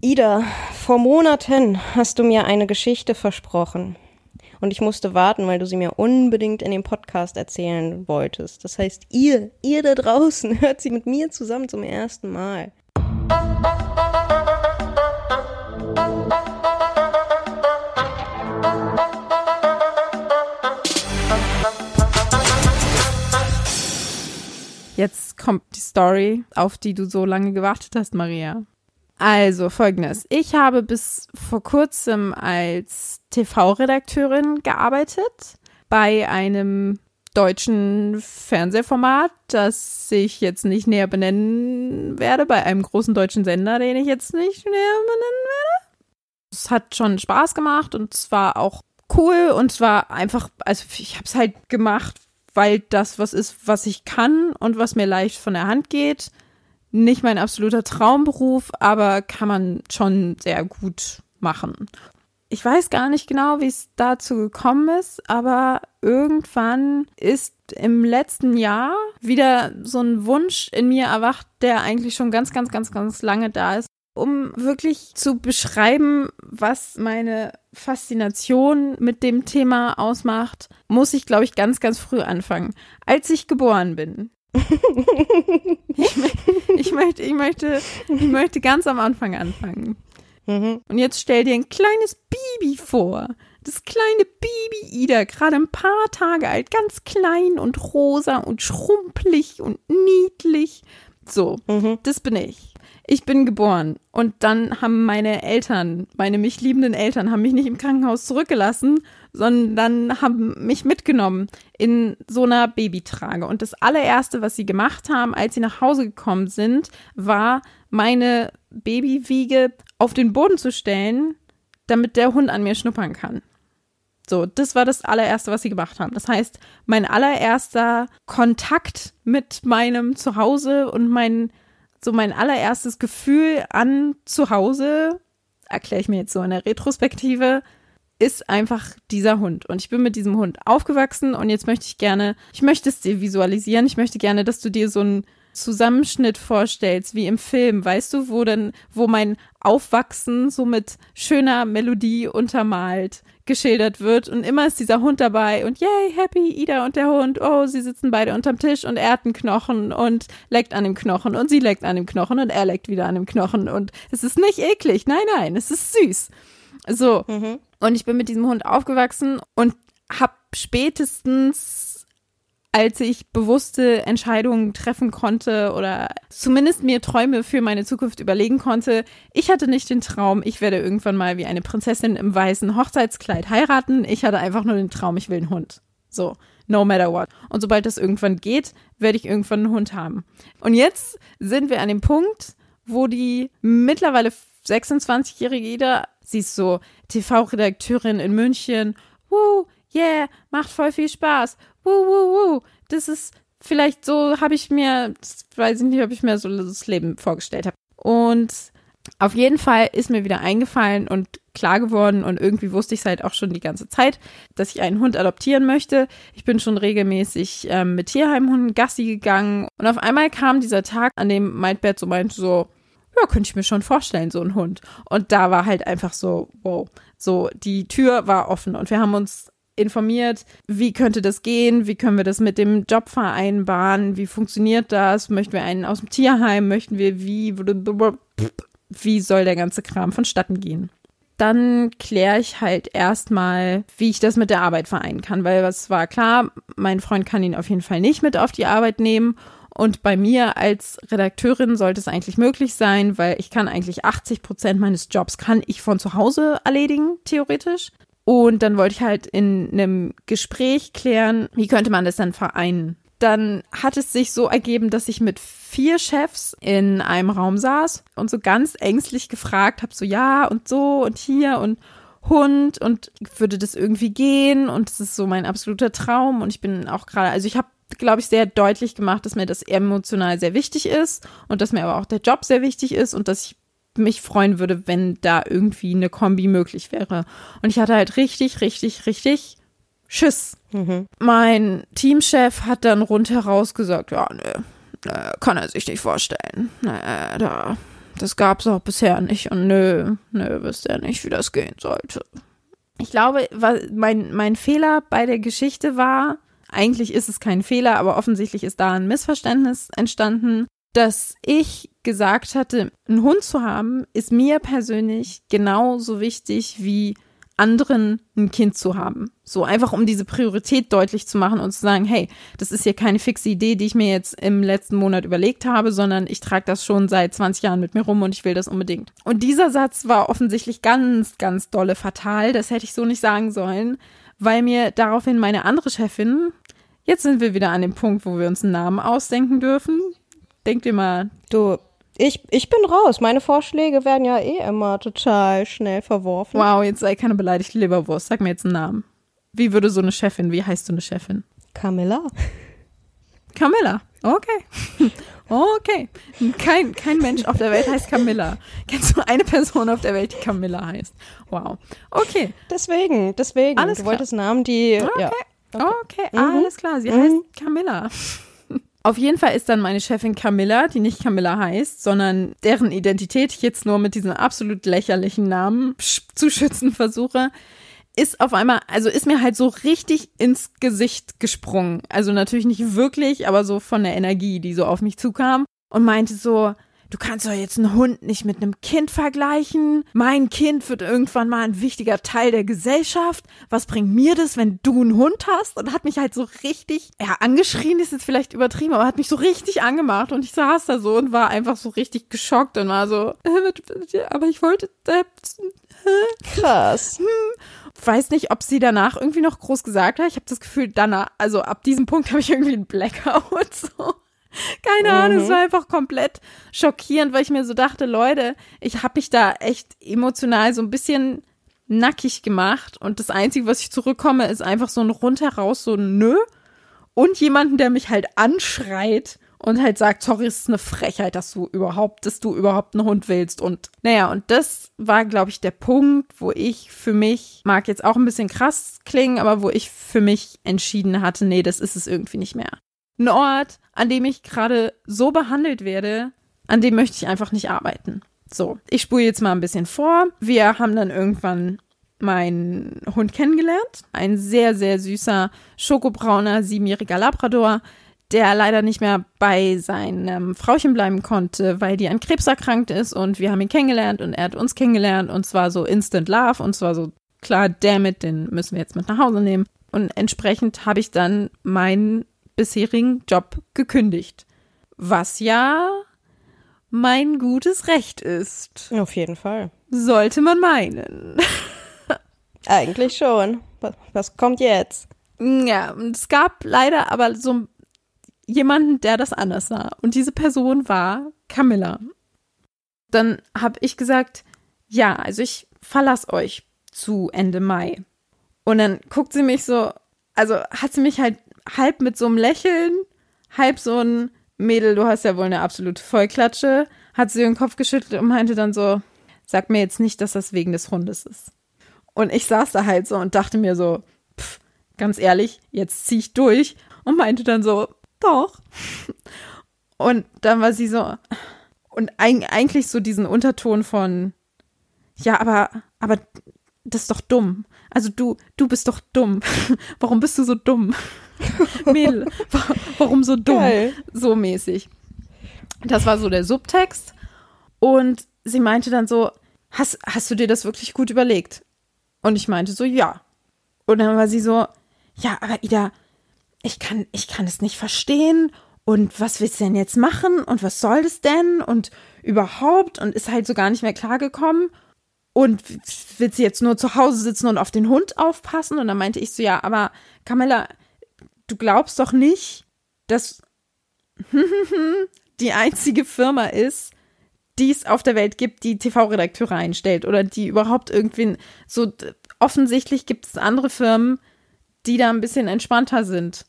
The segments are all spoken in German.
Ida, vor Monaten hast du mir eine Geschichte versprochen. Und ich musste warten, weil du sie mir unbedingt in dem Podcast erzählen wolltest. Das heißt, ihr, ihr da draußen, hört sie mit mir zusammen zum ersten Mal. Jetzt kommt die Story, auf die du so lange gewartet hast, Maria. Also folgendes. Ich habe bis vor kurzem als TV-Redakteurin gearbeitet bei einem deutschen Fernsehformat, das ich jetzt nicht näher benennen werde, bei einem großen deutschen Sender, den ich jetzt nicht näher benennen werde. Es hat schon Spaß gemacht und es war auch cool und es war einfach, also ich habe es halt gemacht, weil das was ist, was ich kann und was mir leicht von der Hand geht. Nicht mein absoluter Traumberuf, aber kann man schon sehr gut machen. Ich weiß gar nicht genau, wie es dazu gekommen ist, aber irgendwann ist im letzten Jahr wieder so ein Wunsch in mir erwacht, der eigentlich schon ganz, ganz, ganz, ganz lange da ist um wirklich zu beschreiben, was meine Faszination mit dem Thema ausmacht, muss ich, glaube ich, ganz, ganz früh anfangen. Als ich geboren bin. Ich, ich, möchte, ich, möchte, ich möchte ganz am Anfang anfangen. Mhm. Und jetzt stell dir ein kleines Baby vor. Das kleine Baby Ida, gerade ein paar Tage alt, ganz klein und rosa und schrumpelig und niedlich. So, mhm. das bin ich ich bin geboren. Und dann haben meine Eltern, meine mich liebenden Eltern, haben mich nicht im Krankenhaus zurückgelassen, sondern haben mich mitgenommen in so einer Babytrage. Und das allererste, was sie gemacht haben, als sie nach Hause gekommen sind, war, meine Babywiege auf den Boden zu stellen, damit der Hund an mir schnuppern kann. So, das war das allererste, was sie gemacht haben. Das heißt, mein allererster Kontakt mit meinem Zuhause und meinen so mein allererstes Gefühl an zu Hause, erkläre ich mir jetzt so in der Retrospektive, ist einfach dieser Hund. Und ich bin mit diesem Hund aufgewachsen und jetzt möchte ich gerne, ich möchte es dir visualisieren. Ich möchte gerne, dass du dir so einen Zusammenschnitt vorstellst, wie im Film, weißt du, wo denn, wo mein Aufwachsen so mit schöner Melodie untermalt geschildert wird und immer ist dieser Hund dabei und yay, happy, Ida und der Hund, oh, sie sitzen beide unterm Tisch und er hat einen Knochen und leckt an dem Knochen und sie leckt an dem Knochen und er leckt wieder an dem Knochen und es ist nicht eklig, nein, nein, es ist süß. So. Mhm. Und ich bin mit diesem Hund aufgewachsen und hab spätestens als ich bewusste Entscheidungen treffen konnte oder zumindest mir Träume für meine Zukunft überlegen konnte. Ich hatte nicht den Traum, ich werde irgendwann mal wie eine Prinzessin im weißen Hochzeitskleid heiraten. Ich hatte einfach nur den Traum, ich will einen Hund. So, no matter what. Und sobald das irgendwann geht, werde ich irgendwann einen Hund haben. Und jetzt sind wir an dem Punkt, wo die mittlerweile 26-jährige Ida, sie ist so TV-Redakteurin in München, woo, yeah, macht voll viel Spaß wuh, wuh, wuh. Das ist vielleicht so, habe ich mir, weiß ich nicht, ob ich mir so das Leben vorgestellt habe. Und auf jeden Fall ist mir wieder eingefallen und klar geworden und irgendwie wusste ich es halt auch schon die ganze Zeit, dass ich einen Hund adoptieren möchte. Ich bin schon regelmäßig ähm, mit Tierheimhunden Gassi gegangen und auf einmal kam dieser Tag, an dem Mindbert so meinte so, ja, könnte ich mir schon vorstellen, so ein Hund. Und da war halt einfach so, wow, so die Tür war offen und wir haben uns informiert, wie könnte das gehen, wie können wir das mit dem Job vereinbaren, wie funktioniert das, möchten wir einen aus dem Tierheim, möchten wir wie, wie soll der ganze Kram vonstatten gehen. Dann kläre ich halt erstmal, wie ich das mit der Arbeit vereinen kann, weil es war klar, mein Freund kann ihn auf jeden Fall nicht mit auf die Arbeit nehmen und bei mir als Redakteurin sollte es eigentlich möglich sein, weil ich kann eigentlich 80 Prozent meines Jobs kann ich von zu Hause erledigen, theoretisch. Und dann wollte ich halt in einem Gespräch klären, wie könnte man das dann vereinen. Dann hat es sich so ergeben, dass ich mit vier Chefs in einem Raum saß und so ganz ängstlich gefragt habe, so ja und so und hier und Hund und würde das irgendwie gehen und das ist so mein absoluter Traum und ich bin auch gerade, also ich habe glaube ich, sehr deutlich gemacht, dass mir das emotional sehr wichtig ist und dass mir aber auch der Job sehr wichtig ist und dass ich mich freuen würde, wenn da irgendwie eine Kombi möglich wäre. Und ich hatte halt richtig, richtig, richtig Schiss. Mhm. Mein Teamchef hat dann rundheraus gesagt, ja, ne, kann er sich nicht vorstellen. Nee, da, das gab's auch bisher nicht und nö, nö, wisst ihr nicht, wie das gehen sollte. Ich glaube, mein, mein Fehler bei der Geschichte war, eigentlich ist es kein Fehler, aber offensichtlich ist da ein Missverständnis entstanden, dass ich gesagt hatte, einen Hund zu haben, ist mir persönlich genauso wichtig wie anderen ein Kind zu haben. So einfach, um diese Priorität deutlich zu machen und zu sagen, hey, das ist hier keine fixe Idee, die ich mir jetzt im letzten Monat überlegt habe, sondern ich trage das schon seit 20 Jahren mit mir rum und ich will das unbedingt. Und dieser Satz war offensichtlich ganz, ganz dolle fatal. Das hätte ich so nicht sagen sollen, weil mir daraufhin meine andere Chefin, jetzt sind wir wieder an dem Punkt, wo wir uns einen Namen ausdenken dürfen. Denkt ihr mal. Du, ich, ich bin raus. Meine Vorschläge werden ja eh immer total schnell verworfen. Wow, jetzt sei keine beleidigte Leberwurst. Sag mir jetzt einen Namen. Wie würde so eine Chefin, wie heißt so eine Chefin? Camilla. Camilla. Okay. Okay. Kein, kein Mensch auf der Welt heißt Camilla. Kennst du eine Person auf der Welt, die Camilla heißt? Wow. Okay. Deswegen, deswegen. Alles du klar. wolltest Namen, die. Okay. Ja. Okay, Okay. Mhm. alles klar. Sie Mhm. heißt Camilla. Auf jeden Fall ist dann meine Chefin Camilla, die nicht Camilla heißt, sondern deren Identität ich jetzt nur mit diesem absolut lächerlichen Namen zu schützen versuche, ist auf einmal, also ist mir halt so richtig ins Gesicht gesprungen. Also natürlich nicht wirklich, aber so von der Energie, die so auf mich zukam und meinte so, du kannst doch jetzt einen Hund nicht mit einem Kind vergleichen. Mein Kind wird irgendwann mal ein wichtiger Teil der Gesellschaft. Was bringt mir das, wenn du einen Hund hast? Und hat mich halt so richtig, ja, angeschrien ist jetzt vielleicht übertrieben, aber hat mich so richtig angemacht und ich saß da so und war einfach so richtig geschockt und war so, äh, aber ich wollte, äh, Krass. weiß nicht, ob sie danach irgendwie noch groß gesagt hat. Ich habe das Gefühl, danach, also ab diesem Punkt habe ich irgendwie einen Blackout. So. Keine Ahnung, es war einfach komplett schockierend, weil ich mir so dachte, Leute, ich habe mich da echt emotional so ein bisschen nackig gemacht und das Einzige, was ich zurückkomme, ist einfach so ein rundheraus, so ein Nö und jemanden, der mich halt anschreit und halt sagt, sorry, es ist eine Frechheit, dass du überhaupt, dass du überhaupt einen Hund willst. Und naja, und das war, glaube ich, der Punkt, wo ich für mich, mag jetzt auch ein bisschen krass klingen, aber wo ich für mich entschieden hatte, nee, das ist es irgendwie nicht mehr. Ein Ort, an dem ich gerade so behandelt werde, an dem möchte ich einfach nicht arbeiten. So, ich spule jetzt mal ein bisschen vor. Wir haben dann irgendwann meinen Hund kennengelernt. Ein sehr, sehr süßer, schokobrauner, siebenjähriger Labrador, der leider nicht mehr bei seinem Frauchen bleiben konnte, weil die an Krebs erkrankt ist und wir haben ihn kennengelernt und er hat uns kennengelernt und zwar so Instant Love und zwar so, klar, damit, den müssen wir jetzt mit nach Hause nehmen. Und entsprechend habe ich dann meinen bisherigen Job gekündigt. Was ja mein gutes Recht ist. Auf jeden Fall. Sollte man meinen. Eigentlich schon. Was, kommt jetzt? Ja, es gab leider aber so jemanden, der das anders sah. Und diese Person war Camilla. Dann habe ich gesagt, ja, also ich verlasse euch zu Ende Mai. Und dann guckt sie mich so, also hat sie mich halt halb mit so einem Lächeln, halb so ein Mädel, du hast ja wohl eine absolute Vollklatsche, hat sie den Kopf geschüttelt und meinte dann so, sag mir jetzt nicht, dass das wegen des Hundes ist. Und ich saß da halt so und dachte mir so, pff, ganz ehrlich, jetzt zieh ich durch und meinte dann so, doch. Und dann war sie so, und eig eigentlich so diesen Unterton von, ja, aber, aber das ist doch dumm. Also du, du bist doch dumm. Warum bist du so dumm? Mädel, wa- warum so dumm? Geil. So mäßig. Das war so der Subtext. Und sie meinte dann so, hast, hast du dir das wirklich gut überlegt? Und ich meinte so, ja. Und dann war sie so, ja, aber Ida, ich kann, ich kann es nicht verstehen. Und was willst du denn jetzt machen? Und was soll das denn? Und überhaupt? Und ist halt so gar nicht mehr klargekommen. Und will sie jetzt nur zu Hause sitzen und auf den Hund aufpassen? Und dann meinte ich so, ja, aber Camilla, du glaubst doch nicht, dass die einzige Firma ist, die es auf der Welt gibt, die TV-Redakteure einstellt oder die überhaupt irgendwie so offensichtlich gibt es andere Firmen, die da ein bisschen entspannter sind.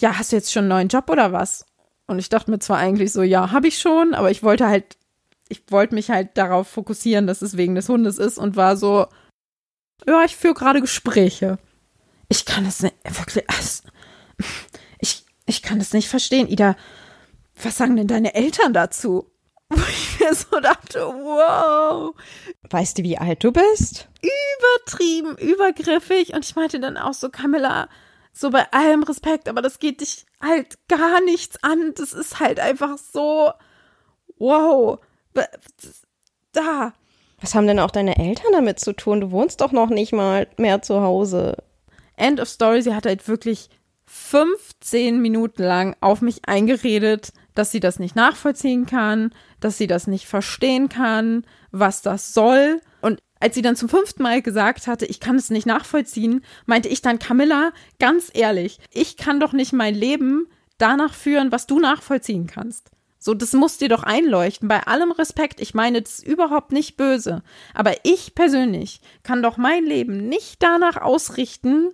Ja, hast du jetzt schon einen neuen Job oder was? Und ich dachte mir zwar eigentlich so, ja, habe ich schon, aber ich wollte halt, ich wollte mich halt darauf fokussieren, dass es wegen des Hundes ist und war so, ja, ich führe gerade Gespräche. Ich kann es nicht, wirklich, es- ich, ich kann es nicht verstehen. Ida, was sagen denn deine Eltern dazu? Wo ich mir so dachte, wow. Weißt du, wie alt du bist? Übertrieben, übergriffig. Und ich meinte dann auch so, Camilla, so bei allem Respekt, aber das geht dich halt gar nichts an. Das ist halt einfach so, wow. Da. Was haben denn auch deine Eltern damit zu tun? Du wohnst doch noch nicht mal mehr zu Hause. End of Story, sie hat halt wirklich 15 Minuten lang auf mich eingeredet, dass sie das nicht nachvollziehen kann, dass sie das nicht verstehen kann, was das soll. Und als sie dann zum fünften Mal gesagt hatte, ich kann es nicht nachvollziehen, meinte ich dann, Camilla, ganz ehrlich, ich kann doch nicht mein Leben danach führen, was du nachvollziehen kannst. So, das muss dir doch einleuchten. Bei allem Respekt, ich meine, das ist überhaupt nicht böse. Aber ich persönlich kann doch mein Leben nicht danach ausrichten,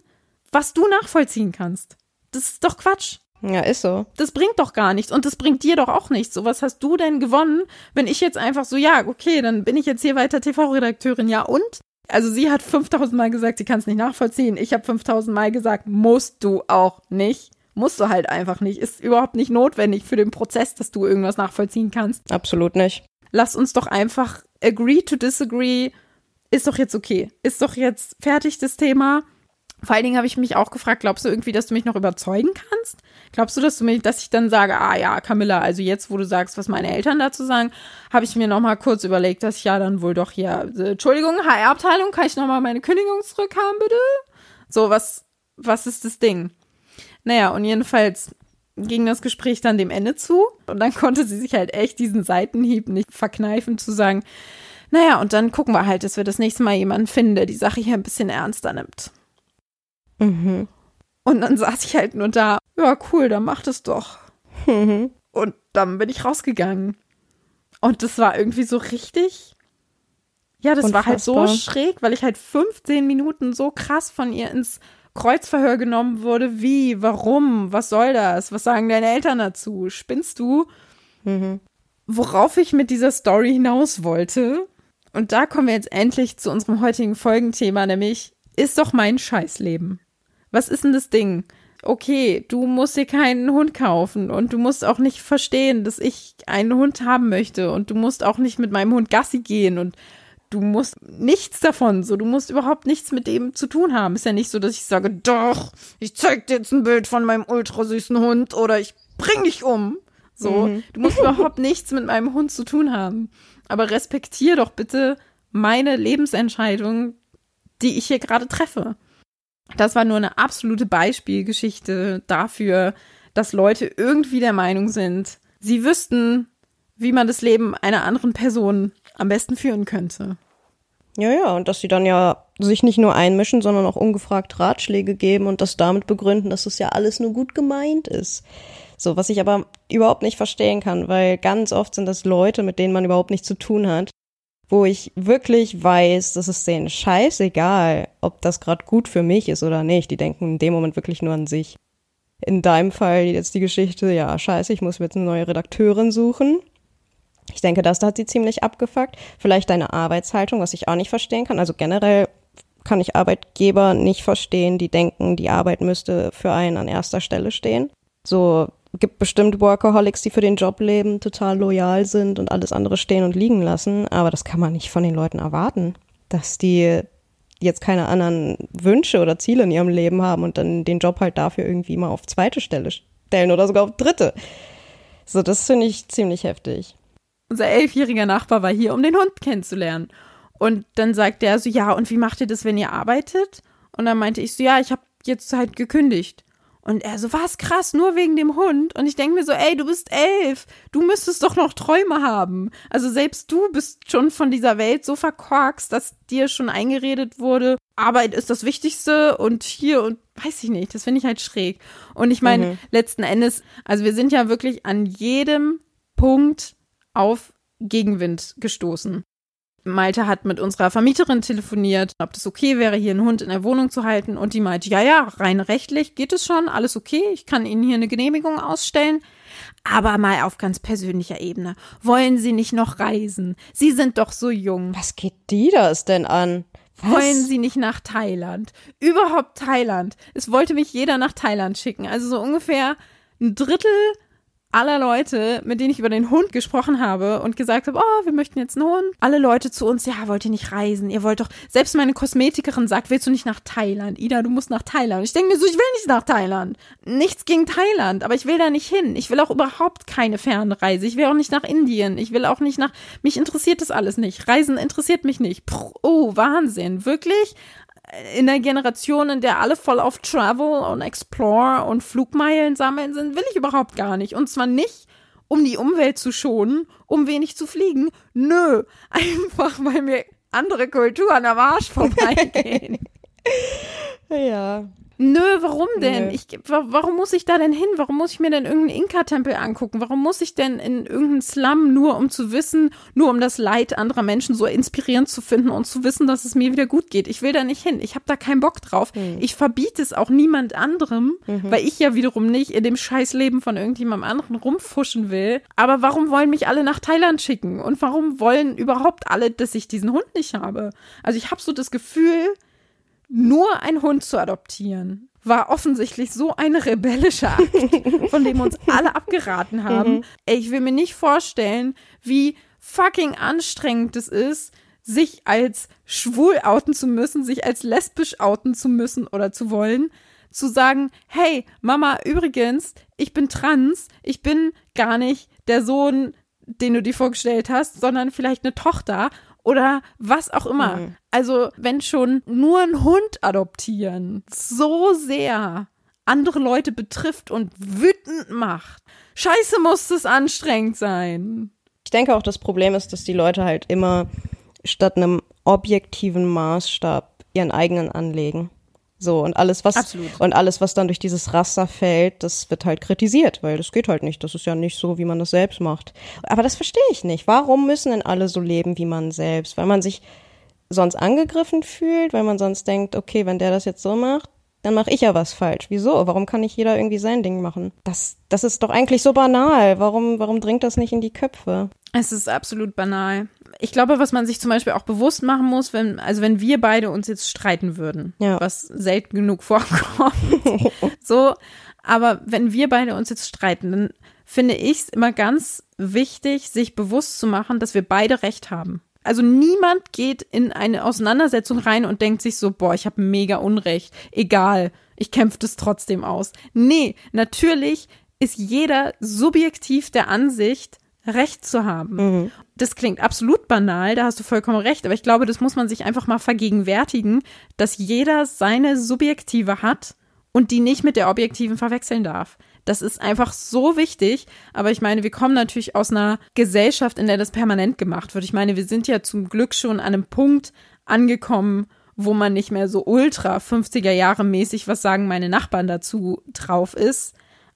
was du nachvollziehen kannst. Das ist doch Quatsch. Ja, ist so. Das bringt doch gar nichts und das bringt dir doch auch nichts. So, was hast du denn gewonnen, wenn ich jetzt einfach so, ja, okay, dann bin ich jetzt hier weiter TV-Redakteurin, ja und? Also sie hat 5000 Mal gesagt, sie kann es nicht nachvollziehen. Ich habe 5000 Mal gesagt, musst du auch nicht. Musst du halt einfach nicht. Ist überhaupt nicht notwendig für den Prozess, dass du irgendwas nachvollziehen kannst. Absolut nicht. Lass uns doch einfach agree to disagree. Ist doch jetzt okay. Ist doch jetzt fertig das Thema. Vor allen Dingen habe ich mich auch gefragt, glaubst du irgendwie, dass du mich noch überzeugen kannst? Glaubst du, dass du mich, dass ich dann sage, ah ja, Camilla, also jetzt, wo du sagst, was meine Eltern dazu sagen, habe ich mir noch mal kurz überlegt, dass ich ja dann wohl doch hier, äh, Entschuldigung, HR-Abteilung, kann ich noch mal meine Kündigung zurückhaben, bitte? So, was, was ist das Ding? Naja, und jedenfalls ging das Gespräch dann dem Ende zu und dann konnte sie sich halt echt diesen Seitenhieb nicht verkneifen zu sagen, naja, und dann gucken wir halt, dass wir das nächste Mal jemanden finden, der die Sache hier ein bisschen ernster nimmt. Mhm. Und dann saß ich halt nur da, ja, cool, dann mach das doch. Mhm. Und dann bin ich rausgegangen. Und das war irgendwie so richtig. Ja, das war halt so Unfassbar. schräg, weil ich halt 15 Minuten so krass von ihr ins Kreuzverhör genommen wurde. Wie? Warum? Was soll das? Was sagen deine Eltern dazu? Spinnst du? Mhm. Worauf ich mit dieser Story hinaus wollte. Und da kommen wir jetzt endlich zu unserem heutigen Folgenthema, nämlich ist doch mein Scheißleben. Was ist denn das Ding? Okay, du musst dir keinen Hund kaufen und du musst auch nicht verstehen, dass ich einen Hund haben möchte und du musst auch nicht mit meinem Hund Gassi gehen und du musst nichts davon, so du musst überhaupt nichts mit dem zu tun haben. Ist ja nicht so, dass ich sage, doch, ich zeig dir jetzt ein Bild von meinem ultrasüßen Hund oder ich bring dich um. So, Mhm. du musst überhaupt nichts mit meinem Hund zu tun haben. Aber respektier doch bitte meine Lebensentscheidung, die ich hier gerade treffe. Das war nur eine absolute Beispielgeschichte dafür, dass Leute irgendwie der Meinung sind, sie wüssten, wie man das Leben einer anderen Person am besten führen könnte. Ja, ja, und dass sie dann ja sich nicht nur einmischen, sondern auch ungefragt Ratschläge geben und das damit begründen, dass es ja alles nur gut gemeint ist. So, was ich aber überhaupt nicht verstehen kann, weil ganz oft sind das Leute, mit denen man überhaupt nichts zu tun hat, wo ich wirklich weiß, dass es denen scheißegal, ob das gerade gut für mich ist oder nicht. Die denken in dem Moment wirklich nur an sich. In deinem Fall jetzt die Geschichte, ja, scheiße, ich muss mir jetzt eine neue Redakteurin suchen. Ich denke, das hat sie ziemlich abgefuckt. Vielleicht deine Arbeitshaltung, was ich auch nicht verstehen kann. Also generell kann ich Arbeitgeber nicht verstehen, die denken, die Arbeit müsste für einen an erster Stelle stehen. So gibt bestimmt Workaholics, die für den Job leben, total loyal sind und alles andere stehen und liegen lassen. Aber das kann man nicht von den Leuten erwarten, dass die jetzt keine anderen Wünsche oder Ziele in ihrem Leben haben und dann den Job halt dafür irgendwie mal auf zweite Stelle stellen oder sogar auf dritte. So, das finde ich ziemlich heftig. Unser elfjähriger Nachbar war hier, um den Hund kennenzulernen. Und dann sagt er so, ja, und wie macht ihr das, wenn ihr arbeitet? Und dann meinte ich so, ja, ich habe jetzt halt gekündigt. Und er so, was krass, nur wegen dem Hund. Und ich denke mir so, ey, du bist elf, du müsstest doch noch Träume haben. Also selbst du bist schon von dieser Welt so verkorkst, dass dir schon eingeredet wurde, Arbeit ist das Wichtigste und hier und weiß ich nicht, das finde ich halt schräg. Und ich meine, Mhm. letzten Endes, also wir sind ja wirklich an jedem Punkt auf Gegenwind gestoßen. Malte hat mit unserer Vermieterin telefoniert, ob das okay wäre, hier einen Hund in der Wohnung zu halten. Und die meinte, ja, ja, rein rechtlich geht es schon, alles okay. Ich kann Ihnen hier eine Genehmigung ausstellen. Aber mal auf ganz persönlicher Ebene. Wollen Sie nicht noch reisen? Sie sind doch so jung. Was geht die das denn an? Was? Wollen Sie nicht nach Thailand? Überhaupt Thailand. Es wollte mich jeder nach Thailand schicken. Also so ungefähr ein Drittel aller Leute, mit denen ich über den Hund gesprochen habe und gesagt habe, oh, wir möchten jetzt einen Hund. Alle Leute zu uns, ja, wollt ihr nicht reisen? Ihr wollt doch, selbst meine Kosmetikerin sagt, willst du nicht nach Thailand? Ida, du musst nach Thailand. Ich denke mir so, ich will nicht nach Thailand. Nichts gegen Thailand, aber ich will da nicht hin. Ich will auch überhaupt keine Fernreise. Ich will auch nicht nach Indien. Ich will auch nicht nach, mich interessiert das alles nicht. Reisen interessiert mich nicht. Puh, oh, Wahnsinn. Wirklich? In der Generation, in der alle voll auf Travel und Explore und Flugmeilen sammeln sind, will ich überhaupt gar nicht. Und zwar nicht, um die Umwelt zu schonen, um wenig zu fliegen. Nö, einfach weil mir andere Kulturen am Arsch vorbeigehen. ja. Nö, warum denn? Ich, warum muss ich da denn hin? Warum muss ich mir denn irgendeinen Inka-Tempel angucken? Warum muss ich denn in irgendeinen Slum nur um zu wissen, nur um das Leid anderer Menschen so inspirierend zu finden und zu wissen, dass es mir wieder gut geht? Ich will da nicht hin. Ich habe da keinen Bock drauf. Mhm. Ich verbiete es auch niemand anderem, mhm. weil ich ja wiederum nicht in dem Scheißleben von irgendjemandem anderen rumfuschen will. Aber warum wollen mich alle nach Thailand schicken? Und warum wollen überhaupt alle, dass ich diesen Hund nicht habe? Also ich habe so das Gefühl, nur einen Hund zu adoptieren war offensichtlich so ein rebellischer Akt, von dem uns alle abgeraten haben. Mhm. Ey, ich will mir nicht vorstellen, wie fucking anstrengend es ist, sich als schwul outen zu müssen, sich als lesbisch outen zu müssen oder zu wollen, zu sagen, hey, Mama, übrigens, ich bin trans, ich bin gar nicht der Sohn, den du dir vorgestellt hast, sondern vielleicht eine Tochter oder was auch immer. Mhm. Also, wenn schon nur ein Hund adoptieren so sehr andere Leute betrifft und wütend macht. Scheiße, muss das anstrengend sein. Ich denke auch, das Problem ist, dass die Leute halt immer statt einem objektiven Maßstab ihren eigenen anlegen. So, und alles, was, Absolut. und alles, was dann durch dieses Raster fällt, das wird halt kritisiert, weil das geht halt nicht. Das ist ja nicht so, wie man das selbst macht. Aber das verstehe ich nicht. Warum müssen denn alle so leben wie man selbst? Weil man sich sonst angegriffen fühlt, weil man sonst denkt, okay, wenn der das jetzt so macht, dann mache ich ja was falsch. Wieso? Warum kann nicht jeder irgendwie sein Ding machen? Das, das ist doch eigentlich so banal. Warum, warum dringt das nicht in die Köpfe? Es ist absolut banal ich glaube, was man sich zum Beispiel auch bewusst machen muss, wenn, also wenn wir beide uns jetzt streiten würden, ja. was selten genug vorkommt, so, aber wenn wir beide uns jetzt streiten, dann finde ich es immer ganz wichtig, sich bewusst zu machen, dass wir beide Recht haben. Also niemand geht in eine Auseinandersetzung rein und denkt sich so, boah, ich habe mega Unrecht. Egal, ich kämpfe das trotzdem aus. Nee, natürlich ist jeder subjektiv der Ansicht, Recht zu haben. Mhm. Das klingt absolut banal, da hast du vollkommen recht, aber ich glaube, das muss man sich einfach mal vergegenwärtigen, dass jeder seine Subjektive hat und die nicht mit der objektiven verwechseln darf. Das ist einfach so wichtig. Aber ich meine, wir kommen natürlich aus einer Gesellschaft, in der das permanent gemacht wird. Ich meine, wir sind ja zum Glück schon an einem Punkt angekommen, wo man nicht mehr so ultra 50er Jahre mäßig, was sagen meine Nachbarn dazu, drauf ist,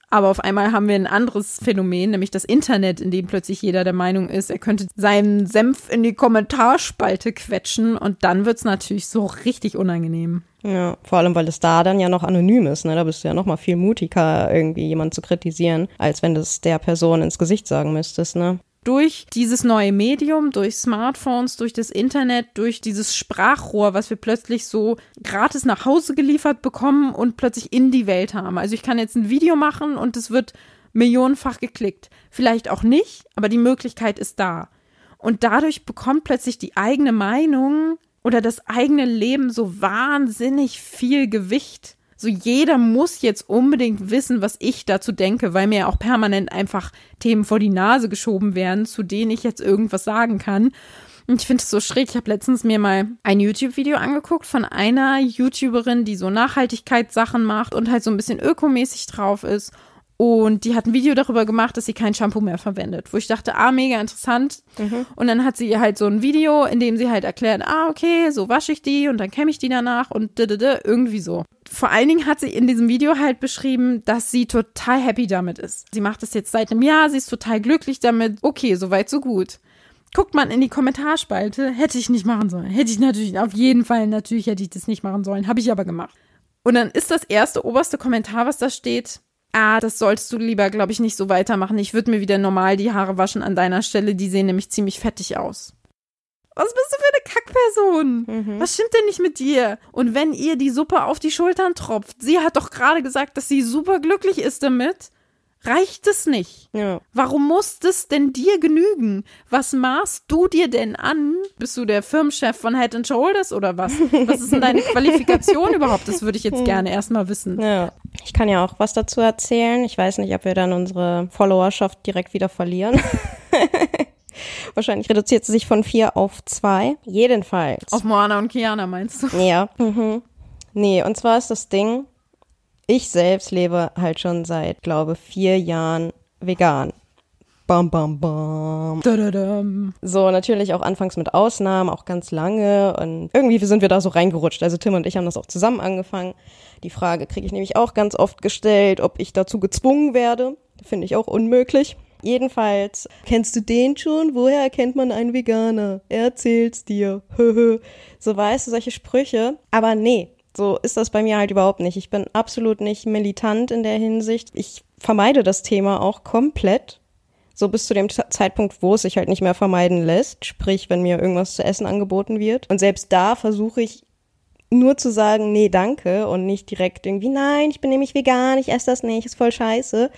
aber auf einmal haben wir ein anderes Phänomen, nämlich das Internet, in dem plötzlich jeder der Meinung ist, er könnte seinen Senf in die Kommentarspalte quetschen und dann wird's natürlich so richtig unangenehm. Ja, vor allem, weil es da dann ja noch anonym ist, ne? Da bist du ja noch mal viel mutiger, irgendwie jemanden zu kritisieren, als wenn du es der Person ins Gesicht sagen müsstest, ne? Durch dieses neue Medium, durch Smartphones, durch das Internet, durch dieses Sprachrohr, was wir plötzlich so gratis nach Hause geliefert bekommen und plötzlich in die Welt haben. Also ich kann jetzt ein Video machen und es wird millionenfach geklickt. Vielleicht auch nicht, aber die Möglichkeit ist da. Und dadurch bekommt plötzlich die eigene Meinung oder das eigene Leben so wahnsinnig viel Gewicht so jeder muss jetzt unbedingt wissen, was ich dazu denke, weil mir auch permanent einfach Themen vor die Nase geschoben werden, zu denen ich jetzt irgendwas sagen kann. Und ich finde es so schräg. Ich habe letztens mir mal ein YouTube-Video angeguckt von einer YouTuberin, die so Nachhaltigkeitssachen macht und halt so ein bisschen ökomäßig drauf ist. Und die hat ein Video darüber gemacht, dass sie kein Shampoo mehr verwendet. Wo ich dachte, ah, mega interessant. Mhm. Und dann hat sie halt so ein Video, in dem sie halt erklärt, ah, okay, so wasche ich die und dann kämme ich die danach und irgendwie so. Vor allen Dingen hat sie in diesem Video halt beschrieben, dass sie total happy damit ist. Sie macht das jetzt seit einem Jahr, sie ist total glücklich damit. Okay, soweit, so gut. Guckt man in die Kommentarspalte, hätte ich nicht machen sollen. Hätte ich natürlich, auf jeden Fall, natürlich hätte ich das nicht machen sollen. Habe ich aber gemacht. Und dann ist das erste oberste Kommentar, was da steht, ah, das sollst du lieber, glaube ich, nicht so weitermachen. Ich würde mir wieder normal die Haare waschen an deiner Stelle. Die sehen nämlich ziemlich fettig aus. Was bist du für eine Kackperson? Mhm. Was stimmt denn nicht mit dir? Und wenn ihr die Suppe auf die Schultern tropft, sie hat doch gerade gesagt, dass sie super glücklich ist damit. Reicht es nicht. Ja. Warum muss das denn dir genügen? Was maßt du dir denn an? Bist du der Firmenchef von Head and Shoulders oder was? Was ist denn deine Qualifikation überhaupt? Das würde ich jetzt gerne erstmal wissen. Ja. Ich kann ja auch was dazu erzählen. Ich weiß nicht, ob wir dann unsere Followerschaft direkt wieder verlieren. Wahrscheinlich reduziert sie sich von vier auf zwei. Jedenfalls. Auf Moana und Kiana meinst du? Ja. Mhm. Nee, und zwar ist das Ding, ich selbst lebe halt schon seit, glaube vier Jahren vegan. Bam, bam, bam. Dadadam. So, natürlich auch anfangs mit Ausnahmen, auch ganz lange. Und irgendwie sind wir da so reingerutscht. Also Tim und ich haben das auch zusammen angefangen. Die Frage kriege ich nämlich auch ganz oft gestellt, ob ich dazu gezwungen werde. Finde ich auch unmöglich. Jedenfalls, kennst du den schon? Woher erkennt man einen Veganer? Er erzählt's dir. so weißt du, solche Sprüche. Aber nee, so ist das bei mir halt überhaupt nicht. Ich bin absolut nicht militant in der Hinsicht. Ich vermeide das Thema auch komplett. So bis zu dem Zeitpunkt, wo es sich halt nicht mehr vermeiden lässt. Sprich, wenn mir irgendwas zu essen angeboten wird. Und selbst da versuche ich nur zu sagen, nee, danke und nicht direkt irgendwie, nein, ich bin nämlich vegan, ich esse das nicht, ist voll scheiße.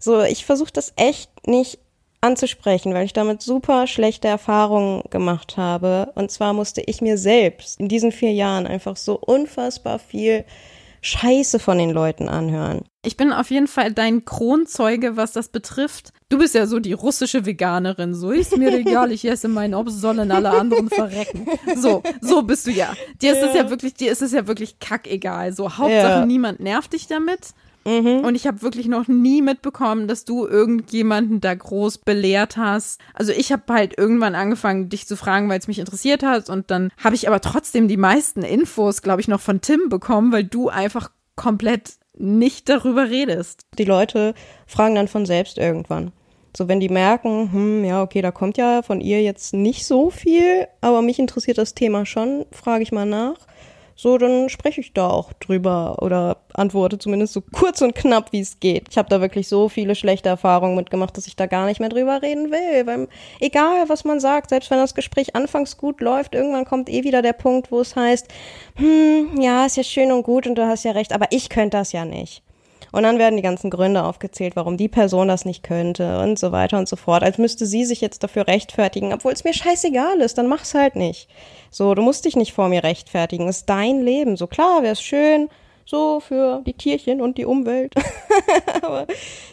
So, ich versuche das echt nicht anzusprechen, weil ich damit super schlechte Erfahrungen gemacht habe. Und zwar musste ich mir selbst in diesen vier Jahren einfach so unfassbar viel Scheiße von den Leuten anhören. Ich bin auf jeden Fall dein Kronzeuge, was das betrifft. Du bist ja so die russische Veganerin. So ist mir egal, ich esse meinen Obst, sollen alle anderen verrecken. So, so bist du ja. Dir ist es ja wirklich, dir ist es ja wirklich kackegal. So, Hauptsache Ja. niemand nervt dich damit. Mhm. Und ich habe wirklich noch nie mitbekommen, dass du irgendjemanden da groß belehrt hast. Also ich habe halt irgendwann angefangen, dich zu fragen, weil es mich interessiert hat. Und dann habe ich aber trotzdem die meisten Infos, glaube ich, noch von Tim bekommen, weil du einfach komplett nicht darüber redest. Die Leute fragen dann von selbst irgendwann. So, wenn die merken, hm, ja, okay, da kommt ja von ihr jetzt nicht so viel, aber mich interessiert das Thema schon, frage ich mal nach. So, dann spreche ich da auch drüber oder antworte zumindest so kurz und knapp, wie es geht. Ich habe da wirklich so viele schlechte Erfahrungen mitgemacht, dass ich da gar nicht mehr drüber reden will. Weil egal, was man sagt, selbst wenn das Gespräch anfangs gut läuft, irgendwann kommt eh wieder der Punkt, wo es heißt, hm, ja, ist ja schön und gut und du hast ja recht, aber ich könnte das ja nicht. Und dann werden die ganzen Gründe aufgezählt, warum die Person das nicht könnte und so weiter und so fort. Als müsste sie sich jetzt dafür rechtfertigen, obwohl es mir scheißegal ist, dann mach's halt nicht. So, du musst dich nicht vor mir rechtfertigen. ist dein Leben. So klar, wäre es schön, so für die Tierchen und die Umwelt. Aber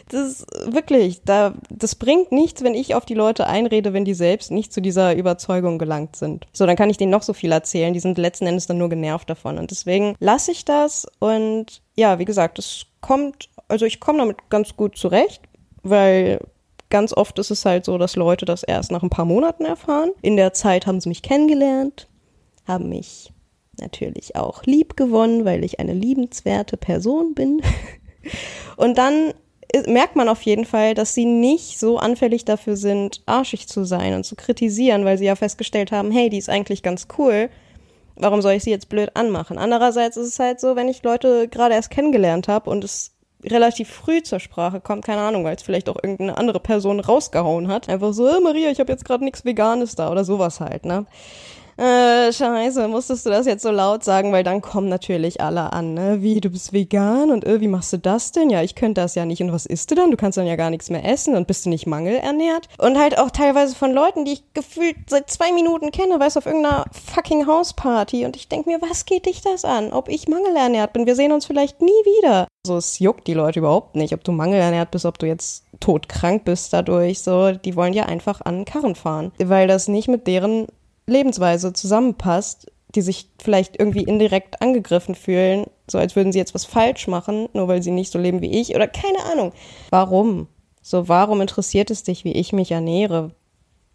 das ist wirklich, da, das bringt nichts, wenn ich auf die Leute einrede, wenn die selbst nicht zu dieser Überzeugung gelangt sind. So, dann kann ich denen noch so viel erzählen. Die sind letzten Endes dann nur genervt davon. Und deswegen lasse ich das und ja, wie gesagt, es kommt, also ich komme damit ganz gut zurecht, weil ganz oft ist es halt so, dass Leute das erst nach ein paar Monaten erfahren. In der Zeit haben sie mich kennengelernt, haben mich natürlich auch lieb gewonnen, weil ich eine liebenswerte Person bin. Und dann merkt man auf jeden Fall, dass sie nicht so anfällig dafür sind, arschig zu sein und zu kritisieren, weil sie ja festgestellt haben, hey, die ist eigentlich ganz cool. Warum soll ich sie jetzt blöd anmachen? Andererseits ist es halt so, wenn ich Leute gerade erst kennengelernt habe und es relativ früh zur Sprache kommt, keine Ahnung, weil es vielleicht auch irgendeine andere Person rausgehauen hat. Einfach so, äh, Maria, ich habe jetzt gerade nichts Veganes da oder sowas halt, ne? Äh, scheiße, musstest du das jetzt so laut sagen, weil dann kommen natürlich alle an, ne? Wie, du bist vegan und äh, wie machst du das denn? Ja, ich könnte das ja nicht. Und was isst du dann? Du kannst dann ja gar nichts mehr essen und bist du nicht mangelernährt? Und halt auch teilweise von Leuten, die ich gefühlt seit zwei Minuten kenne, weißt du, auf irgendeiner fucking Hausparty. Und ich denk mir, was geht dich das an? Ob ich mangelernährt bin? Wir sehen uns vielleicht nie wieder. So, es juckt die Leute überhaupt nicht, ob du mangelernährt bist, ob du jetzt todkrank bist dadurch. So, die wollen ja einfach an den Karren fahren, weil das nicht mit deren Lebensweise zusammenpasst, die sich vielleicht irgendwie indirekt angegriffen fühlen, so als würden sie jetzt was falsch machen, nur weil sie nicht so leben wie ich oder keine Ahnung. Warum? So, warum interessiert es dich, wie ich mich ernähre?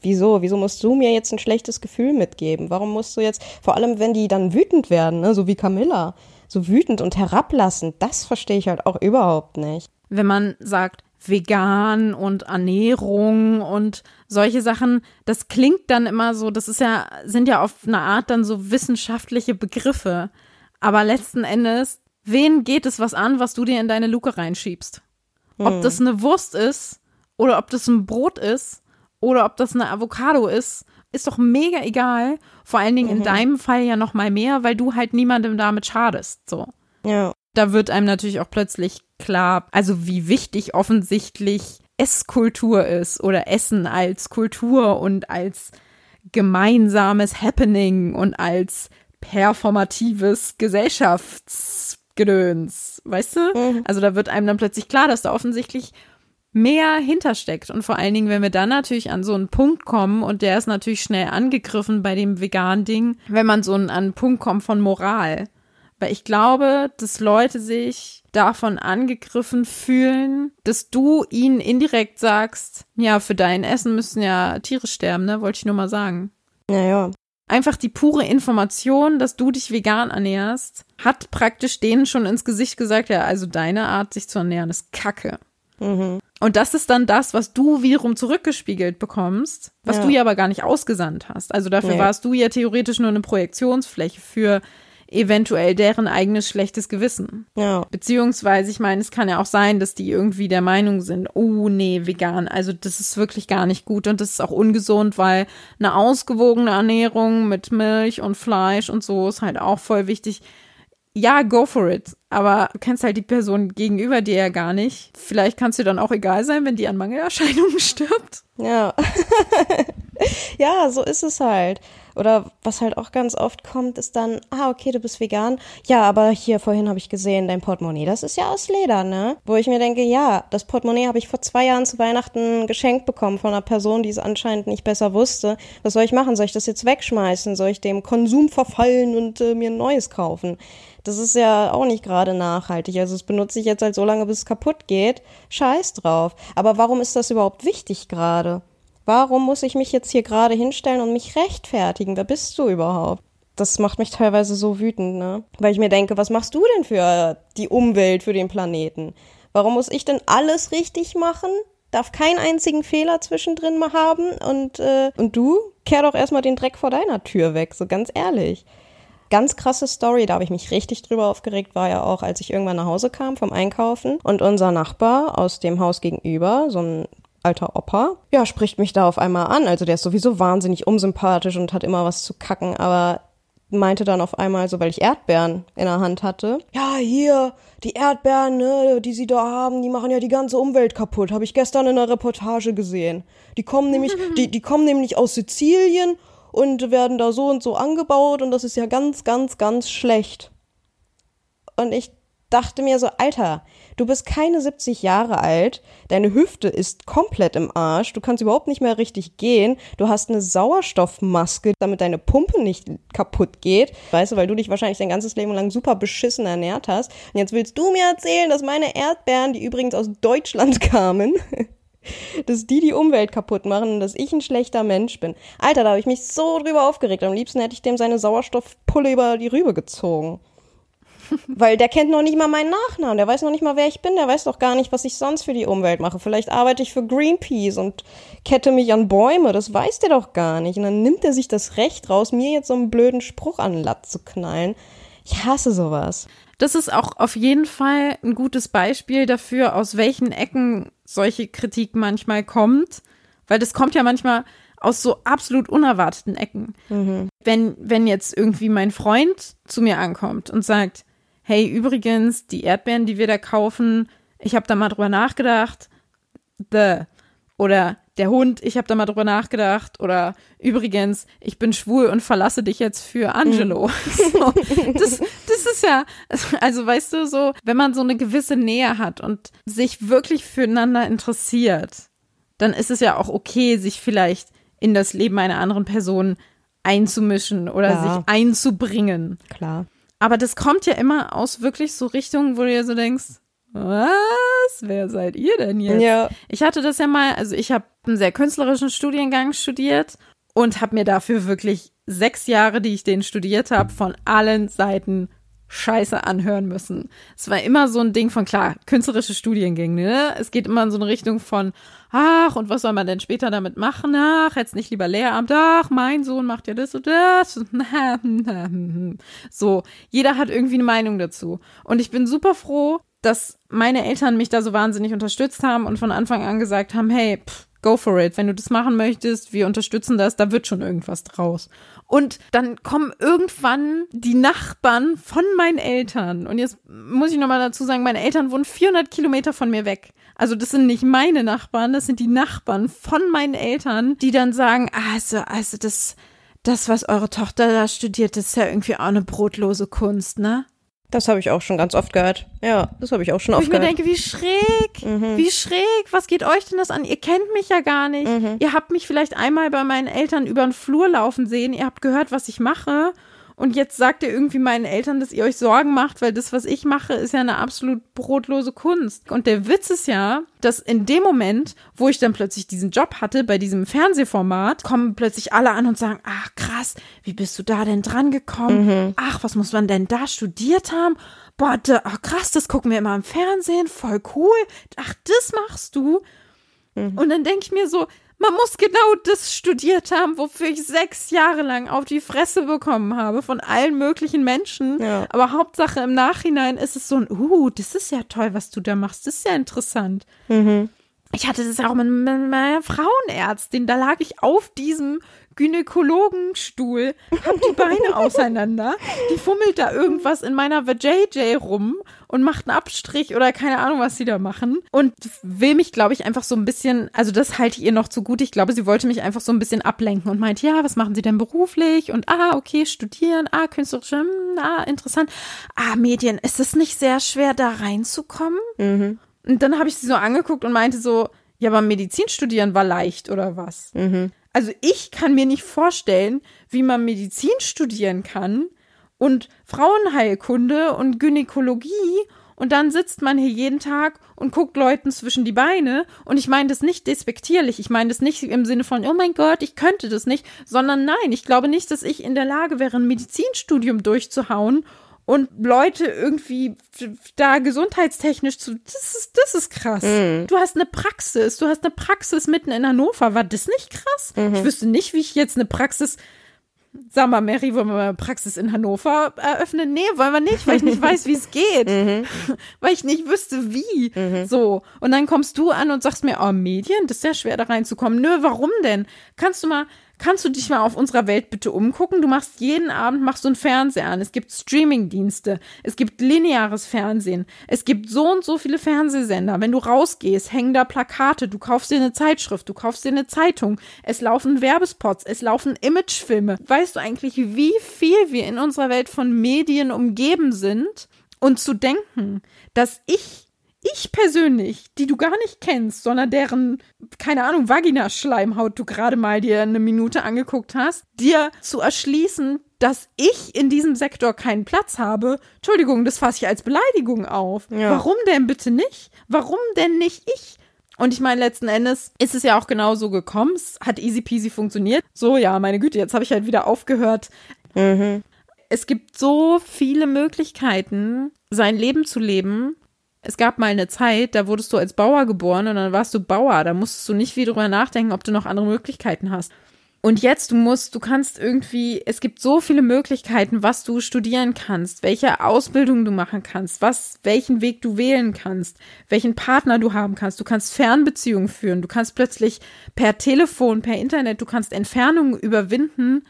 Wieso? Wieso musst du mir jetzt ein schlechtes Gefühl mitgeben? Warum musst du jetzt, vor allem wenn die dann wütend werden, ne, so wie Camilla, so wütend und herablassend, das verstehe ich halt auch überhaupt nicht. Wenn man sagt, vegan und Ernährung und solche Sachen, das klingt dann immer so, das ist ja, sind ja auf eine Art dann so wissenschaftliche Begriffe. Aber letzten Endes, wen geht es was an, was du dir in deine Luke reinschiebst? Ob das eine Wurst ist oder ob das ein Brot ist oder ob das eine Avocado ist, ist doch mega egal. Vor allen Dingen in deinem Fall ja noch mal mehr, weil du halt niemandem damit schadest. So. Ja. Da wird einem natürlich auch plötzlich klar, also wie wichtig offensichtlich Esskultur ist oder Essen als Kultur und als gemeinsames Happening und als performatives Gesellschaftsgedöns, weißt du? Mhm. Also da wird einem dann plötzlich klar, dass da offensichtlich mehr hintersteckt. Und vor allen Dingen, wenn wir dann natürlich an so einen Punkt kommen, und der ist natürlich schnell angegriffen bei dem veganen Ding, wenn man so an einen Punkt kommt von Moral. Weil ich glaube, dass Leute sich davon angegriffen fühlen, dass du ihnen indirekt sagst, ja, für dein Essen müssen ja Tiere sterben, ne? Wollte ich nur mal sagen. Naja. Einfach die pure Information, dass du dich vegan ernährst, hat praktisch denen schon ins Gesicht gesagt, ja, also deine Art, sich zu ernähren, ist Kacke. Mhm. Und das ist dann das, was du wiederum zurückgespiegelt bekommst, was ja. du ja aber gar nicht ausgesandt hast. Also dafür nee. warst du ja theoretisch nur eine Projektionsfläche für eventuell deren eigenes schlechtes Gewissen. Ja. Beziehungsweise, ich meine, es kann ja auch sein, dass die irgendwie der Meinung sind, oh nee, vegan, also das ist wirklich gar nicht gut und das ist auch ungesund, weil eine ausgewogene Ernährung mit Milch und Fleisch und so ist halt auch voll wichtig ja, go for it. Aber du kennst halt die Person gegenüber dir ja gar nicht. Vielleicht kannst du dann auch egal sein, wenn die an Mangelerscheinungen stirbt. Ja. ja, so ist es halt. Oder was halt auch ganz oft kommt, ist dann, ah, okay, du bist vegan. Ja, aber hier vorhin habe ich gesehen, dein Portemonnaie, das ist ja aus Leder, ne? Wo ich mir denke, ja, das Portemonnaie habe ich vor zwei Jahren zu Weihnachten geschenkt bekommen von einer Person, die es anscheinend nicht besser wusste. Was soll ich machen? Soll ich das jetzt wegschmeißen? Soll ich dem Konsum verfallen und äh, mir ein neues kaufen? Das ist ja auch nicht gerade nachhaltig. Also es benutze ich jetzt halt so lange, bis es kaputt geht. Scheiß drauf. Aber warum ist das überhaupt wichtig gerade? Warum muss ich mich jetzt hier gerade hinstellen und mich rechtfertigen? Wer bist du überhaupt? Das macht mich teilweise so wütend, ne? Weil ich mir denke, was machst du denn für die Umwelt, für den Planeten? Warum muss ich denn alles richtig machen? Darf keinen einzigen Fehler zwischendrin mal haben? Und, äh, und du? Kehr doch erstmal den Dreck vor deiner Tür weg, so ganz ehrlich. Ganz krasse Story, da habe ich mich richtig drüber aufgeregt, war ja auch, als ich irgendwann nach Hause kam vom Einkaufen und unser Nachbar aus dem Haus gegenüber, so ein alter Opa, ja, spricht mich da auf einmal an. Also der ist sowieso wahnsinnig unsympathisch und hat immer was zu kacken, aber meinte dann auf einmal so, weil ich Erdbeeren in der Hand hatte. Ja, hier, die Erdbeeren, ne, die sie da haben, die machen ja die ganze Umwelt kaputt. Habe ich gestern in einer Reportage gesehen. Die kommen nämlich, die, die kommen nämlich aus Sizilien und werden da so und so angebaut und das ist ja ganz, ganz, ganz schlecht. Und ich dachte mir so, Alter, du bist keine 70 Jahre alt, deine Hüfte ist komplett im Arsch, du kannst überhaupt nicht mehr richtig gehen, du hast eine Sauerstoffmaske, damit deine Pumpe nicht kaputt geht, weißt du, weil du dich wahrscheinlich dein ganzes Leben lang super beschissen ernährt hast. Und jetzt willst du mir erzählen, dass meine Erdbeeren, die übrigens aus Deutschland kamen, dass die die Umwelt kaputt machen und dass ich ein schlechter Mensch bin. Alter, da habe ich mich so drüber aufgeregt. Am liebsten hätte ich dem seine Sauerstoffpulle über die Rübe gezogen. Weil der kennt noch nicht mal meinen Nachnamen, der weiß noch nicht mal, wer ich bin, der weiß doch gar nicht, was ich sonst für die Umwelt mache. Vielleicht arbeite ich für Greenpeace und kette mich an Bäume, das weiß der doch gar nicht. Und dann nimmt er sich das Recht raus, mir jetzt so einen blöden Spruch an den Latt zu knallen. Ich hasse sowas. Das ist auch auf jeden Fall ein gutes Beispiel dafür, aus welchen Ecken solche Kritik manchmal kommt. Weil das kommt ja manchmal aus so absolut unerwarteten Ecken. Mhm. Wenn, wenn jetzt irgendwie mein Freund zu mir ankommt und sagt, hey, übrigens, die Erdbeeren, die wir da kaufen, ich habe da mal drüber nachgedacht, the. Oder der Hund, ich habe da mal drüber nachgedacht. Oder übrigens, ich bin schwul und verlasse dich jetzt für Angelo. Mhm. so, das, das ist ja, also weißt du, so, wenn man so eine gewisse Nähe hat und sich wirklich füreinander interessiert, dann ist es ja auch okay, sich vielleicht in das Leben einer anderen Person einzumischen oder ja. sich einzubringen. Klar. Aber das kommt ja immer aus wirklich so Richtungen, wo du dir so denkst, was? Wer seid ihr denn jetzt? Ja. Ich hatte das ja mal, also ich habe einen sehr künstlerischen Studiengang studiert und habe mir dafür wirklich sechs Jahre, die ich den studiert habe, von allen Seiten Scheiße anhören müssen. Es war immer so ein Ding von, klar, künstlerische Studiengänge, ne? Es geht immer in so eine Richtung von, ach, und was soll man denn später damit machen? Ach, jetzt nicht lieber Lehramt, ach, mein Sohn macht ja das und das. So, jeder hat irgendwie eine Meinung dazu. Und ich bin super froh, dass meine Eltern mich da so wahnsinnig unterstützt haben und von Anfang an gesagt haben, hey, pff, go for it. Wenn du das machen möchtest, wir unterstützen das, da wird schon irgendwas draus. Und dann kommen irgendwann die Nachbarn von meinen Eltern. Und jetzt muss ich nochmal dazu sagen, meine Eltern wohnen 400 Kilometer von mir weg. Also das sind nicht meine Nachbarn, das sind die Nachbarn von meinen Eltern, die dann sagen, also, also das, das, was eure Tochter da studiert, das ist ja irgendwie auch eine brotlose Kunst, ne? Das habe ich auch schon ganz oft gehört. Ja, das habe ich auch schon oft ich mir gehört. denke, wie schräg, Mhm. wie schräg, was geht euch denn das an? Ihr kennt mich ja gar nicht. Mhm. Ihr habt mich vielleicht einmal bei meinen Eltern über den Flur laufen sehen, ihr habt gehört, was ich mache. Und jetzt sagt ihr irgendwie meinen Eltern, dass ihr euch Sorgen macht, weil das, was ich mache, ist ja eine absolut brotlose Kunst. Und der Witz ist ja, dass in dem Moment, wo ich dann plötzlich diesen Job hatte, bei diesem Fernsehformat, kommen plötzlich alle an und sagen, ach krass, wie bist du da denn dran gekommen? Ach, was muss man denn da studiert haben? Boah, da, ach krass, das gucken wir immer im Fernsehen, voll cool. Ach, das machst du? Und dann denke ich mir so, man muss genau das studiert haben, wofür ich sechs Jahre lang auf die Fresse bekommen habe von allen möglichen Menschen. Ja. Aber Hauptsache im Nachhinein ist es so ein, uh, das ist ja toll, was du da machst. Das ist ja interessant. Mhm. Ich hatte das auch mit, mit meiner Frauenärztin. Da lag ich auf diesem Gynäkologenstuhl, hab die Beine auseinander. Die fummelt da irgendwas in meiner VJJ rum und macht einen Abstrich oder keine Ahnung, was sie da machen. Und will mich, glaube ich, einfach so ein bisschen, also das halte ich ihr noch zu gut. Ich glaube, sie wollte mich einfach so ein bisschen ablenken und meint, ja, was machen Sie denn beruflich? Und ah, okay, studieren, ah, künstlerisch, hm, ah, interessant. Ah, Medien, ist es nicht sehr schwer, da reinzukommen? Mhm. Und dann habe ich sie so angeguckt und meinte so, ja, aber Medizin studieren war leicht oder was? Mhm. Also ich kann mir nicht vorstellen, wie man Medizin studieren kann und Frauenheilkunde und Gynäkologie. Und dann sitzt man hier jeden Tag und guckt Leuten zwischen die Beine. Und ich meine das nicht despektierlich, ich meine das nicht im Sinne von, oh mein Gott, ich könnte das nicht, sondern nein, ich glaube nicht, dass ich in der Lage wäre, ein Medizinstudium durchzuhauen und Leute irgendwie da gesundheitstechnisch zu, das ist, das ist krass. Du hast eine Praxis, du hast eine Praxis mitten in Hannover, war das nicht krass? Ich wüsste nicht, wie ich jetzt eine Praxis, sag mal, Mary, wollen wir mal Praxis in Hannover eröffnen? Nee, wollen wir nicht, weil ich nicht weiß, wie es geht. Weil ich nicht wüsste, wie. So. Und dann kommst du an und sagst mir, oh, Medien, das ist ja schwer da reinzukommen. Nö, warum denn? Kannst du mal, kannst du dich mal auf unserer Welt bitte umgucken? Du machst jeden Abend machst du einen Fernseher an. Es gibt Streamingdienste. Es gibt lineares Fernsehen. Es gibt so und so viele Fernsehsender. Wenn du rausgehst, hängen da Plakate. Du kaufst dir eine Zeitschrift. Du kaufst dir eine Zeitung. Es laufen Werbespots. Es laufen Imagefilme. Weißt du eigentlich, wie viel wir in unserer Welt von Medien umgeben sind? Und zu denken, dass ich ich persönlich, die du gar nicht kennst, sondern deren, keine Ahnung, Vaginaschleimhaut du gerade mal dir eine Minute angeguckt hast, dir zu erschließen, dass ich in diesem Sektor keinen Platz habe, Entschuldigung, das fasse ich als Beleidigung auf. Ja. Warum denn bitte nicht? Warum denn nicht ich? Und ich meine, letzten Endes ist es ja auch genau so gekommen. Es hat easy peasy funktioniert. So, ja, meine Güte, jetzt habe ich halt wieder aufgehört. Mhm. Es gibt so viele Möglichkeiten, sein Leben zu leben. Es gab mal eine Zeit, da wurdest du als Bauer geboren und dann warst du Bauer. Da musstest du nicht viel drüber nachdenken, ob du noch andere Möglichkeiten hast. Und jetzt, du musst, du kannst irgendwie, es gibt so viele Möglichkeiten, was du studieren kannst, welche Ausbildung du machen kannst, was, welchen Weg du wählen kannst, welchen Partner du haben kannst. Du kannst Fernbeziehungen führen, du kannst plötzlich per Telefon, per Internet, du kannst Entfernungen überwinden.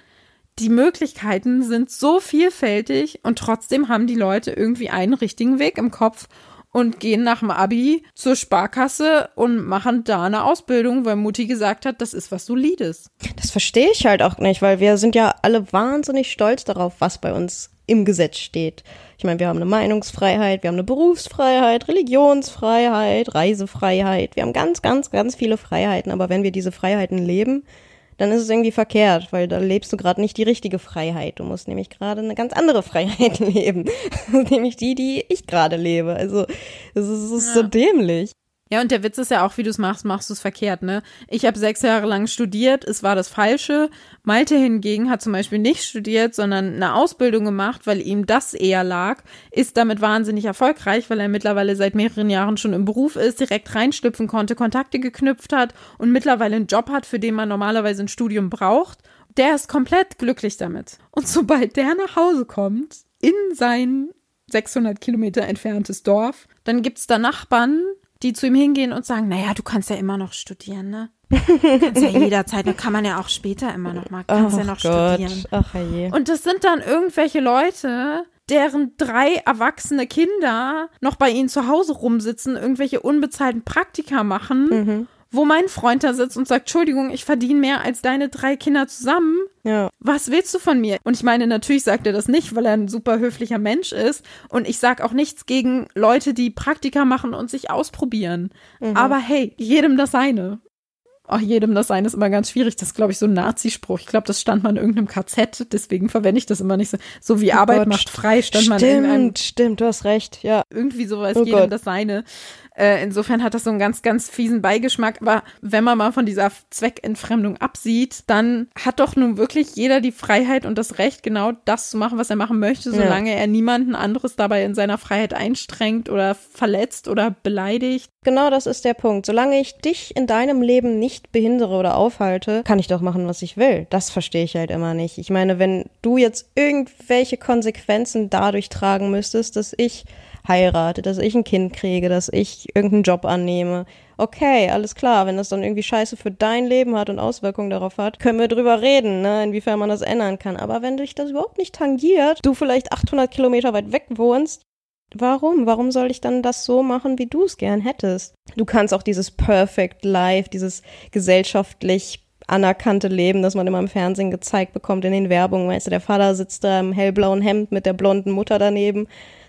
Die Möglichkeiten sind so vielfältig und trotzdem haben die Leute irgendwie einen richtigen Weg im Kopf und gehen nach dem Abi zur Sparkasse und machen da eine Ausbildung, weil Mutti gesagt hat, das ist was Solides. Das verstehe ich halt auch nicht, weil wir sind ja alle wahnsinnig stolz darauf, was bei uns im Gesetz steht. Ich meine, wir haben eine Meinungsfreiheit, wir haben eine Berufsfreiheit, Religionsfreiheit, Reisefreiheit. Wir haben ganz, ganz, ganz viele Freiheiten. Aber wenn wir diese Freiheiten leben, dann ist es irgendwie verkehrt, weil da lebst du gerade nicht die richtige Freiheit. Du musst nämlich gerade eine ganz andere Freiheit leben. nämlich die, die ich gerade lebe. Also, es ist, es ist so dämlich. Ja, und der Witz ist ja auch, wie du es machst, machst du es verkehrt, ne? Ich habe sechs Jahre lang studiert, es war das Falsche. Malte hingegen hat zum Beispiel nicht studiert, sondern eine Ausbildung gemacht, weil ihm das eher lag, ist damit wahnsinnig erfolgreich, weil er mittlerweile seit mehreren Jahren schon im Beruf ist, direkt reinschlüpfen konnte, Kontakte geknüpft hat und mittlerweile einen Job hat, für den man normalerweise ein Studium braucht. Der ist komplett glücklich damit. Und sobald der nach Hause kommt, in sein 600 Kilometer entferntes Dorf, dann gibt's da Nachbarn, die zu ihm hingehen und sagen, naja, du kannst ja immer noch studieren, ne? kannst ja jederzeit, dann kann man ja auch später immer noch mal, kannst Ach ja noch Gott. studieren. Ach je. Und das sind dann irgendwelche Leute, deren drei erwachsene Kinder noch bei ihnen zu Hause rumsitzen, irgendwelche unbezahlten Praktika machen, Mhm. Wo mein Freund da sitzt und sagt, Entschuldigung, ich verdiene mehr als deine drei Kinder zusammen. Ja. Was willst du von mir? Und ich meine, natürlich sagt er das nicht, weil er ein super höflicher Mensch ist. Und ich sag auch nichts gegen Leute, die Praktika machen und sich ausprobieren. Aber hey, jedem das seine. Ach, jedem das seine ist immer ganz schwierig. Das ist, glaube ich, so ein Nazispruch. Ich glaube, das stand mal in irgendeinem KZ, deswegen verwende ich das immer nicht so. So wie Arbeit Gott, macht frei, stand man in einem Stimmt, stimmt, du hast recht, ja. irgendwie sowas, Oh jedem Gott. das seine. Äh, insofern hat das so einen ganz, ganz fiesen Beigeschmack. Aber wenn man mal von dieser Zweckentfremdung absieht, dann hat doch nun wirklich jeder die Freiheit und das Recht, genau das zu machen, was er machen möchte, Ja. solange er niemanden anderes dabei in seiner Freiheit einstrengt oder verletzt oder beleidigt. Genau das ist der Punkt. Solange ich dich in deinem Leben nicht behindere oder aufhalte, kann ich doch machen, was ich will. Das verstehe ich halt immer nicht. Ich meine, wenn du jetzt irgendwelche Konsequenzen dadurch tragen müsstest, dass ich heirate, dass ich ein Kind kriege, dass ich irgendeinen Job annehme. Okay, alles klar. Wenn das dann irgendwie Scheiße für dein Leben hat und Auswirkungen darauf hat, können wir drüber reden, ne, inwiefern man das ändern kann. Aber wenn dich das überhaupt nicht tangiert, du vielleicht 800 Kilometer weit weg wohnst, Warum? Warum soll ich dann das so machen, wie du es gern hättest? Du kannst auch dieses Perfect Life, dieses gesellschaftlich anerkannte Leben, das man immer im Fernsehen gezeigt bekommt, in den Werbungen. Weißt du, der Vater sitzt da im hellblauen Hemd mit der blonden Mutter daneben,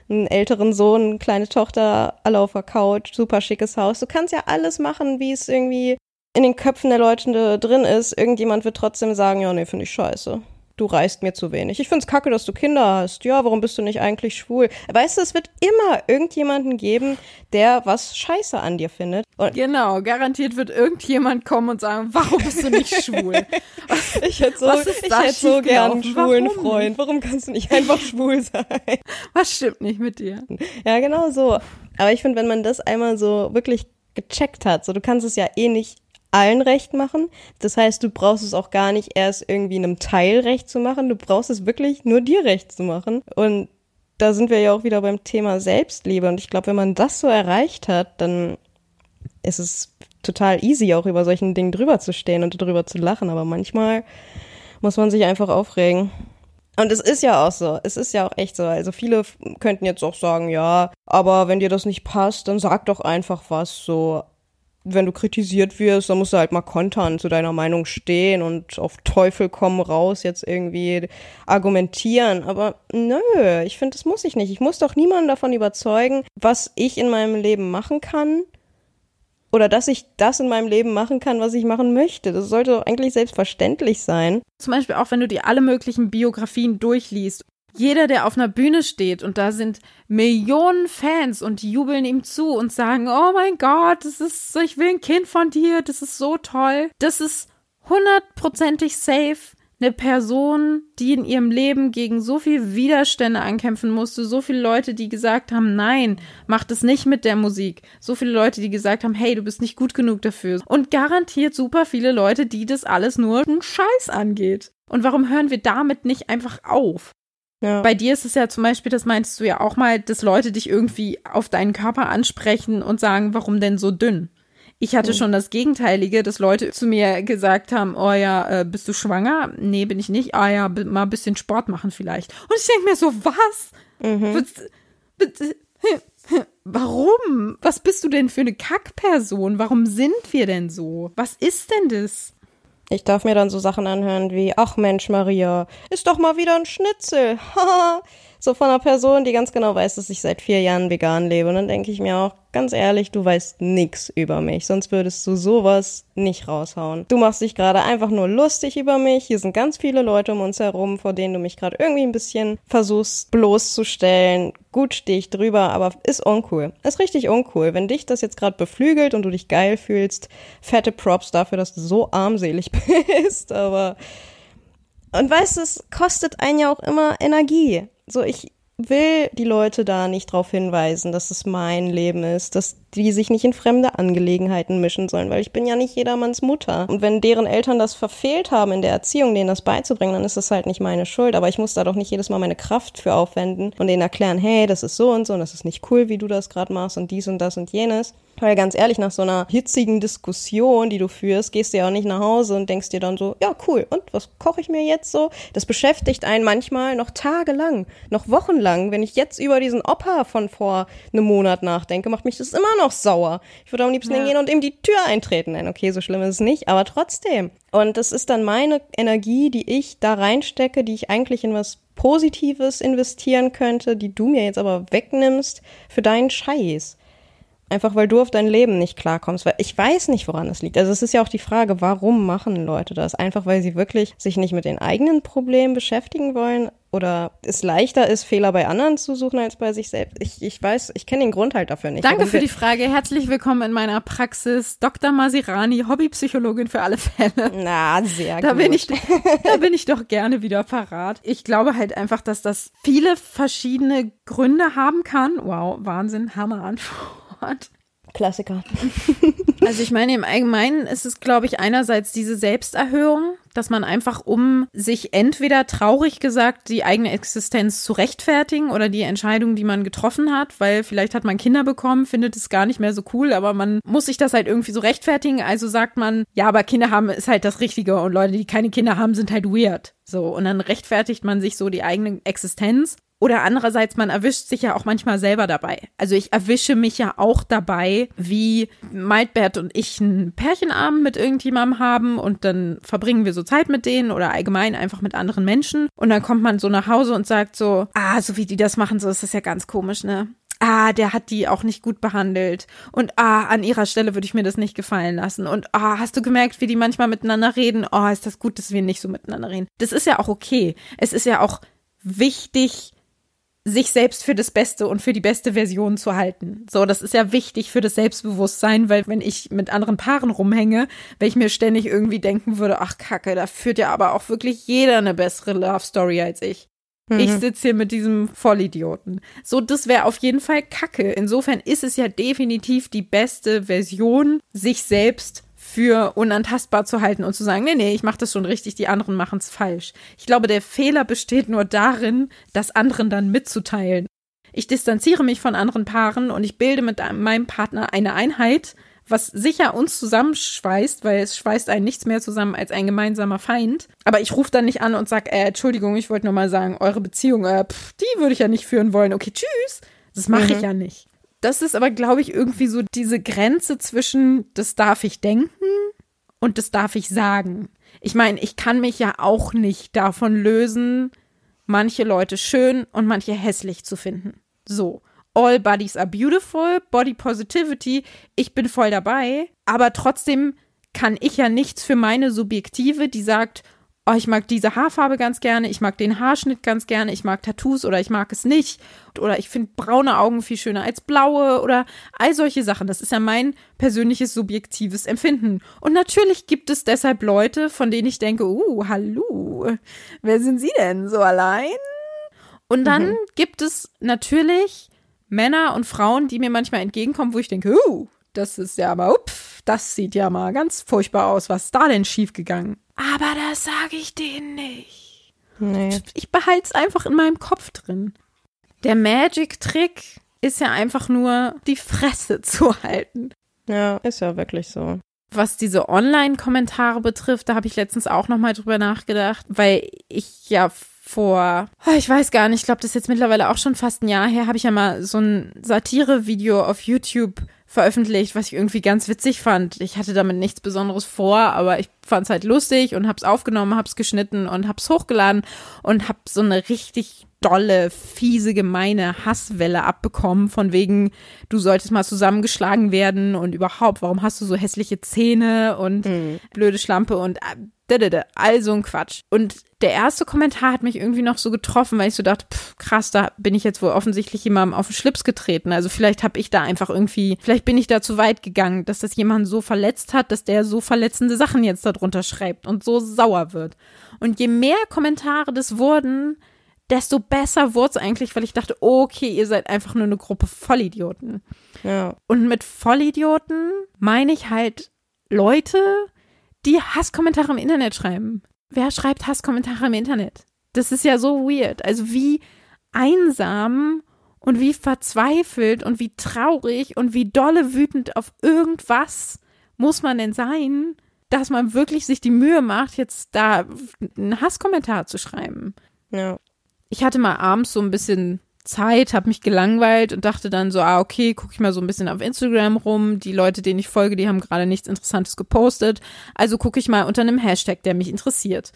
einen älteren Sohn, eine kleine Tochter, alle auf der Couch, super schickes Haus. Du kannst ja alles machen, wie es irgendwie in den Köpfen der Leute drin ist. Irgendjemand wird trotzdem sagen, ja, nee, finde ich scheiße. Du reist mir zu wenig. Ich find's kacke, dass du Kinder hast. Ja, warum bist du nicht eigentlich schwul? Weißt du, es wird immer irgendjemanden geben, der was scheiße an dir findet. Und Genau, garantiert wird irgendjemand kommen und sagen, warum bist du nicht schwul? ich hätte so, ich hätte so gern einen schwulen Warum? Freund. Warum kannst du nicht einfach schwul sein? Was stimmt nicht mit dir? Ja, genau so. Aber ich finde, wenn man das einmal so wirklich gecheckt hat, so du kannst es ja eh nicht allen recht machen. Das heißt, du brauchst es auch gar nicht erst irgendwie einem Teil recht zu machen. Du brauchst es wirklich nur dir recht zu machen. Und da sind wir ja auch wieder beim Thema Selbstliebe. Und ich glaube, wenn man das so erreicht hat, dann ist es total easy, auch über solchen Dingen drüber zu stehen und drüber zu lachen. Aber manchmal muss man sich einfach aufregen. Und es ist ja auch so. Es ist ja auch echt so. Also viele könnten jetzt auch sagen, ja, aber wenn dir das nicht passt, dann sag doch einfach was. So, wenn du kritisiert wirst, dann musst du halt mal kontern, zu deiner Meinung stehen und auf Teufel komm raus jetzt irgendwie argumentieren. Aber nö, ich finde, das muss ich nicht. Ich muss doch niemanden davon überzeugen, was ich in meinem Leben machen kann. Oder dass ich das in meinem Leben machen kann, was ich machen möchte. Das sollte doch eigentlich selbstverständlich sein. Zum Beispiel auch, wenn du dir alle möglichen Biografien durchliest. Jeder, der auf einer Bühne steht und da sind Millionen Fans und die jubeln ihm zu und sagen, oh mein Gott, das ist, ich will ein Kind von dir, das ist so toll. Das ist hundertprozentig safe eine Person, die in ihrem Leben gegen so viel Widerstände ankämpfen musste, so viele Leute, die gesagt haben, nein, mach das nicht mit der Musik, so viele Leute, die gesagt haben, hey, du bist nicht gut genug dafür und garantiert super viele Leute, die das alles nur einen Scheiß angeht. Und warum hören wir damit nicht einfach auf? Ja. Bei dir ist es ja zum Beispiel, das meinst du ja auch mal, dass Leute dich irgendwie auf deinen Körper ansprechen und sagen, warum denn so dünn? Ich hatte schon das Gegenteilige, dass Leute zu mir gesagt haben, oh ja, äh, bist du schwanger? Nee, bin ich nicht. Ah ja, mal ein bisschen Sport machen vielleicht. Und ich denke mir so, was? Bitte- Warum? Was bist du denn für eine Kackperson? Warum sind wir denn so? Was ist denn das? Ich darf mir dann so Sachen anhören wie, ach Mensch, Maria, ist doch mal wieder ein Schnitzel. Haha. So von einer Person, die ganz genau weiß, dass ich seit vier Jahren vegan lebe. Und dann denke ich mir auch, ganz ehrlich, du weißt nix über mich. Sonst würdest du sowas nicht raushauen. Du machst dich gerade einfach nur lustig über mich. Hier sind ganz viele Leute um uns herum, vor denen du mich gerade irgendwie ein bisschen versuchst bloßzustellen. Gut stehe ich drüber, aber ist uncool. Ist richtig uncool. Wenn dich das jetzt gerade beflügelt und du dich geil fühlst, fette Props dafür, dass du so armselig bist, aber und weißt du, es kostet einen ja auch immer Energie. So, ich will die Leute da nicht drauf hinweisen, dass es mein Leben ist, dass die sich nicht in fremde Angelegenheiten mischen sollen, weil ich bin ja nicht jedermanns Mutter. Und wenn deren Eltern das verfehlt haben in der Erziehung, denen das beizubringen, dann ist das halt nicht meine Schuld. Aber ich muss da doch nicht jedes Mal meine Kraft für aufwenden und denen erklären, hey, das ist so und so und das ist nicht cool, wie du das gerade machst und dies und das und jenes. Weil ganz ehrlich, nach so einer hitzigen Diskussion, die du führst, gehst du ja auch nicht nach Hause und denkst dir dann so, ja cool, und was koche ich mir jetzt so? Das beschäftigt einen manchmal noch tagelang, noch wochenlang. Wenn ich jetzt über diesen Opa von vor einem Monat nachdenke, macht mich das immer noch sauer. Ich würde am liebsten ja. hingehen und ihm die Tür eintreten. Nein, okay, so schlimm ist es nicht, aber trotzdem. Und das ist dann meine Energie, die ich da reinstecke, die ich eigentlich in was Positives investieren könnte, die du mir jetzt aber wegnimmst für deinen Scheiß. Einfach weil du auf dein Leben nicht klarkommst. Weil ich weiß nicht, woran es liegt. Also es ist ja auch die Frage, warum machen Leute das? Einfach weil sie wirklich sich nicht mit den eigenen Problemen beschäftigen wollen oder es leichter ist, Fehler bei anderen zu suchen als bei sich selbst. Ich, ich weiß, ich kenne den Grund halt dafür nicht. Danke für die Frage. Herzlich willkommen in meiner Praxis. Dr. Masirani, Hobbypsychologin für alle Fälle. Na, sehr da gut. Bin ich, da bin ich doch gerne wieder parat. Ich glaube halt einfach, dass das viele verschiedene Gründe haben kann. Wow, Wahnsinn, Hammer Antwort. Gott. Klassiker. also ich meine, im Allgemeinen ist es, glaube ich, einerseits diese Selbsterhöhung, dass man einfach, um sich entweder traurig gesagt die eigene Existenz zu rechtfertigen oder die Entscheidung, die man getroffen hat, weil vielleicht hat man Kinder bekommen, findet es gar nicht mehr so cool, aber man muss sich das halt irgendwie so rechtfertigen. Also sagt man, ja, aber Kinder haben ist halt das Richtige und Leute, die keine Kinder haben, sind halt weird. So, und dann rechtfertigt man sich so die eigene Existenz oder andererseits, man erwischt sich ja auch manchmal selber dabei. Also ich erwische mich ja auch dabei, wie Maidbert und ich einen Pärchenabend mit irgendjemandem haben und dann verbringen wir so Zeit mit denen oder allgemein einfach mit anderen Menschen. Und dann kommt man so nach Hause und sagt so, ah, so wie die das machen, so ist das ja ganz komisch, ne? ah, der hat die auch nicht gut behandelt und ah, an ihrer Stelle würde ich mir das nicht gefallen lassen und ah, hast du gemerkt, wie die manchmal miteinander reden? Oh, ist das gut, dass wir nicht so miteinander reden. Das ist ja auch okay. Es ist ja auch wichtig, sich selbst für das Beste und für die beste Version zu halten. So, das ist ja wichtig für das Selbstbewusstsein, weil wenn ich mit anderen Paaren rumhänge, wenn ich mir ständig irgendwie denken würde, ach Kacke, da führt ja aber auch wirklich jeder eine bessere Love Story als ich. Mhm. Ich sitze hier mit diesem Vollidioten. So, das wäre auf jeden Fall Kacke. Insofern ist es ja definitiv die beste Version, sich selbst für unantastbar zu halten und zu sagen, nee, nee, ich mache das schon richtig, die anderen machen es falsch. Ich glaube, der Fehler besteht nur darin, das anderen dann mitzuteilen. Ich distanziere mich von anderen Paaren und ich bilde mit meinem Partner eine Einheit, was sicher uns zusammenschweißt, weil es schweißt einen nichts mehr zusammen als ein gemeinsamer Feind. Aber ich rufe dann nicht an und sage, äh, Entschuldigung, ich wollte nur mal sagen, eure Beziehung, äh, pff, die würde ich ja nicht führen wollen. Okay, tschüss. Das mache mhm. ich ja nicht. Das ist aber, glaube ich, irgendwie so diese Grenze zwischen, das darf ich denken und das darf ich sagen. Ich meine, ich kann mich ja auch nicht davon lösen, manche Leute schön und manche hässlich zu finden. So. All bodies are beautiful, Body Positivity, ich bin voll dabei, aber trotzdem kann ich ja nichts für meine Subjektive, die sagt, oh, ich mag diese Haarfarbe ganz gerne, ich mag den Haarschnitt ganz gerne, ich mag Tattoos oder ich mag es nicht oder ich finde braune Augen viel schöner als blaue oder all solche Sachen. Das ist ja mein persönliches subjektives Empfinden. Und natürlich gibt es deshalb Leute, von denen ich denke, uh, hallo, wer sind Sie denn so allein? Und dann mhm. gibt es natürlich Männer und Frauen, die mir manchmal entgegenkommen, wo ich denke, uh, das ist ja mal, upf, das sieht ja mal ganz furchtbar aus. Was ist da denn schiefgegangen? Aber das sage ich denen nicht. Nee. Ich behalte es einfach in meinem Kopf drin. Der Magic-Trick ist ja einfach nur, die Fresse zu halten. Ja, ist ja wirklich so. Was diese Online-Kommentare betrifft, da habe ich letztens auch nochmal drüber nachgedacht, weil ich ja vor, oh, ich weiß gar nicht, ich glaube, das ist jetzt mittlerweile auch schon fast ein Jahr her, habe ich ja mal so ein Satire-Video auf YouTube veröffentlicht, was ich irgendwie ganz witzig fand. Ich hatte damit nichts Besonderes vor, aber ich fand es halt lustig und hab's aufgenommen, hab's geschnitten und hab's hochgeladen und hab so eine richtig dolle, fiese, gemeine Hasswelle abbekommen, von wegen, du solltest mal zusammengeschlagen werden und überhaupt, warum hast du so hässliche Zähne und mhm. blöde Schlampe und äh, all so ein Quatsch. Und der erste Kommentar hat mich irgendwie noch so getroffen, weil ich so dachte, pff, krass, da bin ich jetzt wohl offensichtlich jemandem auf den Schlips getreten. Also vielleicht habe ich da einfach irgendwie, vielleicht bin ich da zu weit gegangen, dass das jemanden so verletzt hat, dass der so verletzende Sachen jetzt darunter schreibt und so sauer wird. Und je mehr Kommentare das wurden, desto besser wurde es eigentlich, weil ich dachte, okay, ihr seid einfach nur eine Gruppe Vollidioten. Ja. Und mit Vollidioten meine ich halt Leute, die Hasskommentare im Internet schreiben. Wer schreibt Hasskommentare im Internet? Das ist ja so weird. Also wie einsam und wie verzweifelt und wie traurig und wie dolle wütend auf irgendwas muss man denn sein, dass man wirklich sich die Mühe macht, jetzt da einen Hasskommentar zu schreiben. Ja. Ich hatte mal abends so ein bisschen Zeit, habe mich gelangweilt und dachte dann so, ah, okay, gucke ich mal so ein bisschen auf Instagram rum. Die Leute, denen ich folge, die haben gerade nichts Interessantes gepostet. Also gucke ich mal unter einem Hashtag, der mich interessiert.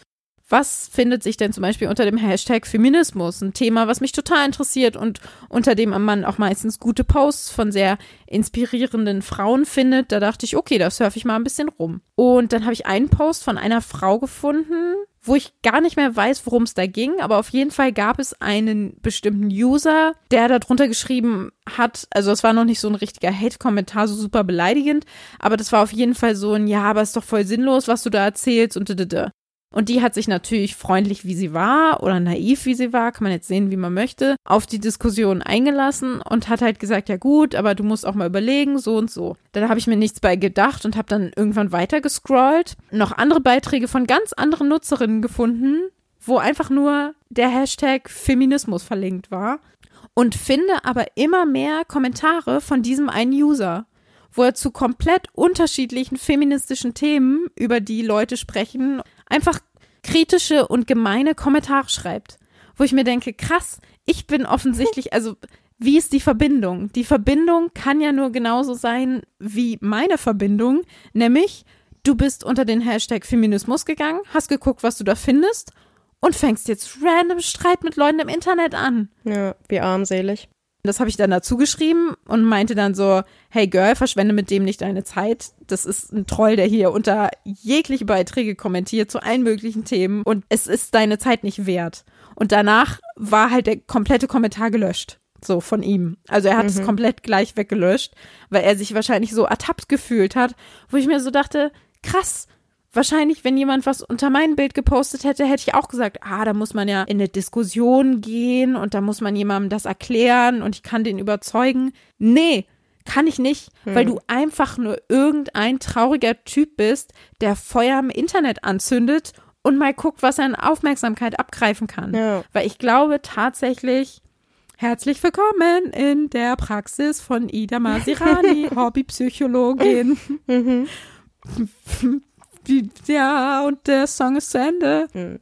Was findet sich denn zum Beispiel unter dem Hashtag Feminismus? Ein Thema, was mich total interessiert und unter dem man auch meistens gute Posts von sehr inspirierenden Frauen findet. Da dachte ich, okay, da surfe ich mal ein bisschen rum. Und dann habe ich einen Post von einer Frau gefunden, wo ich gar nicht mehr weiß, worum es da ging, aber auf jeden Fall gab es einen bestimmten User, der darunter geschrieben hat, also es war noch nicht so ein richtiger Hate-Kommentar, so super beleidigend, aber das war auf jeden Fall so ein, ja, aber ist doch voll sinnlos, was du da erzählst und d. Und die hat sich natürlich freundlich, wie sie war oder naiv, wie sie war, kann man jetzt sehen, wie man möchte, auf die Diskussion eingelassen und hat halt gesagt, ja gut, aber du musst auch mal überlegen, so und so. Dann habe ich mir nichts bei gedacht und habe dann irgendwann weiter gescrollt, noch andere Beiträge von ganz anderen Nutzerinnen gefunden, wo einfach nur der Hashtag Feminismus verlinkt war und finde aber immer mehr Kommentare von diesem einen User wo er zu komplett unterschiedlichen feministischen Themen, über die Leute sprechen, einfach kritische und gemeine Kommentare schreibt. Wo ich mir denke, krass, ich bin offensichtlich, also wie ist die Verbindung? Die Verbindung kann ja nur genauso sein wie meine Verbindung, nämlich du bist unter den Hashtag Feminismus gegangen, hast geguckt, was du da findest und fängst jetzt random Streit mit Leuten im Internet an. Ja, wie armselig. Das habe ich dann dazu geschrieben und meinte dann so, hey Girl, verschwende mit dem nicht deine Zeit. Das ist ein Troll, der hier unter jegliche Beiträge kommentiert zu allen möglichen Themen und es ist deine Zeit nicht wert. Und danach war halt der komplette Kommentar gelöscht. So von ihm. Also er hat es mhm. komplett gleich weggelöscht, weil er sich wahrscheinlich so ertappt gefühlt hat, wo ich mir so dachte, krass, wahrscheinlich, wenn jemand was unter mein Bild gepostet hätte, hätte ich auch gesagt, ah, da muss man ja in eine Diskussion gehen und da muss man jemandem das erklären und ich kann den überzeugen. Nee, kann ich nicht, hm. weil du einfach nur irgendein trauriger Typ bist, der Feuer im Internet anzündet und mal guckt, was er an Aufmerksamkeit abgreifen kann. Ja. Weil ich glaube tatsächlich, Herzlich willkommen in der Praxis von Ida Masirani, Hobbypsychologin. mhm. ja, und der Song ist zu Ende. Hm.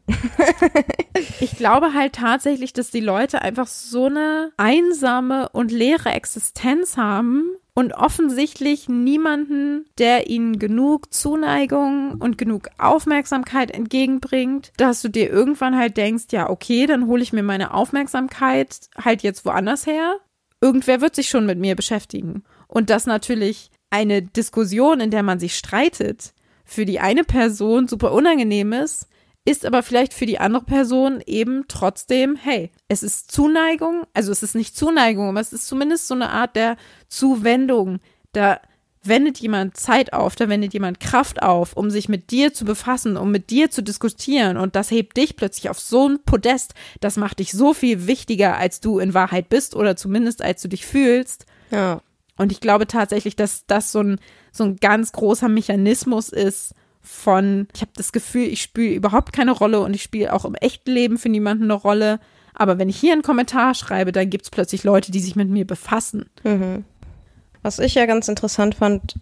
ich glaube halt tatsächlich, dass die Leute einfach so eine einsame und leere Existenz haben und offensichtlich niemanden, der ihnen genug Zuneigung und genug Aufmerksamkeit entgegenbringt, dass du dir irgendwann halt denkst, ja, okay, dann hole ich mir meine Aufmerksamkeit halt jetzt woanders her. Irgendwer wird sich schon mit mir beschäftigen. Und das natürlich eine Diskussion, in der man sich streitet, für die eine Person super unangenehm ist, ist aber vielleicht für die andere Person eben trotzdem, hey, es ist Zuneigung, also es ist nicht Zuneigung, aber es ist zumindest so eine Art der Zuwendung. Da wendet jemand Zeit auf, da wendet jemand Kraft auf, um sich mit dir zu befassen, um mit dir zu diskutieren und das hebt dich plötzlich auf so ein Podest, das macht dich so viel wichtiger, als du in Wahrheit bist oder zumindest als du dich fühlst. Ja. Und ich glaube tatsächlich, dass das so ein so ein ganz großer Mechanismus ist von, ich habe das Gefühl, ich spiele überhaupt keine Rolle und ich spiele auch im echten Leben für niemanden eine Rolle. Aber wenn ich hier einen Kommentar schreibe, dann gibt es plötzlich Leute, die sich mit mir befassen. Mhm. Was ich ja ganz interessant fand,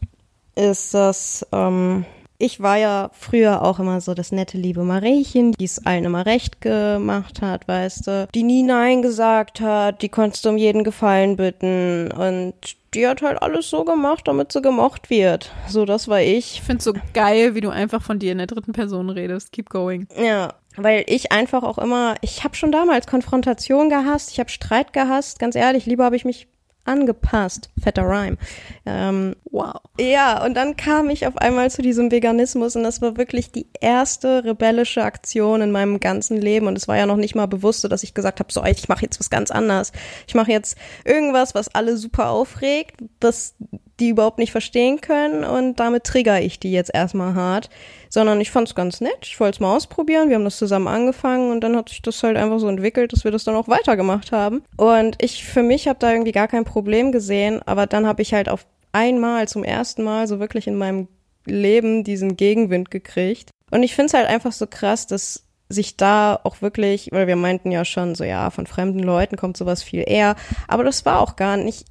ist, dass ähm, ich war ja früher auch immer so das nette liebe Mariechen, die es allen immer recht gemacht hat, weißt du, die nie Nein gesagt hat, die konntest du um jeden Gefallen bitten und die hat halt alles so gemacht, damit sie gemocht wird. So, das war ich. Ich find's so geil, wie du einfach von dir in der dritten Person redest. Keep going. Ja, weil ich einfach auch immer, ich habe schon damals Konfrontation gehasst, ich habe Streit gehasst, ganz ehrlich, lieber habe ich mich angepasst. Fetter Rhyme. Ähm, wow. Ja, und dann kam ich auf einmal zu diesem Veganismus und das war wirklich die erste rebellische Aktion in meinem ganzen Leben und es war ja noch nicht mal bewusst, dass ich gesagt habe, so, ich mache jetzt was ganz anderes. Ich mache jetzt irgendwas, was alle super aufregt, was die überhaupt nicht verstehen können und damit trigger ich die jetzt erstmal hart, sondern ich fand es ganz nett. Ich wollte es mal ausprobieren. Wir haben das zusammen angefangen und dann hat sich das halt einfach so entwickelt, dass wir das dann auch weitergemacht haben. Und ich für mich habe da irgendwie gar kein Problem gesehen, aber dann habe ich halt auf einmal zum ersten Mal so wirklich in meinem Leben diesen Gegenwind gekriegt. Und ich finde es halt einfach so krass, dass sich da auch wirklich, weil wir meinten ja schon so, ja, von fremden Leuten kommt sowas viel eher, aber das war auch gar nicht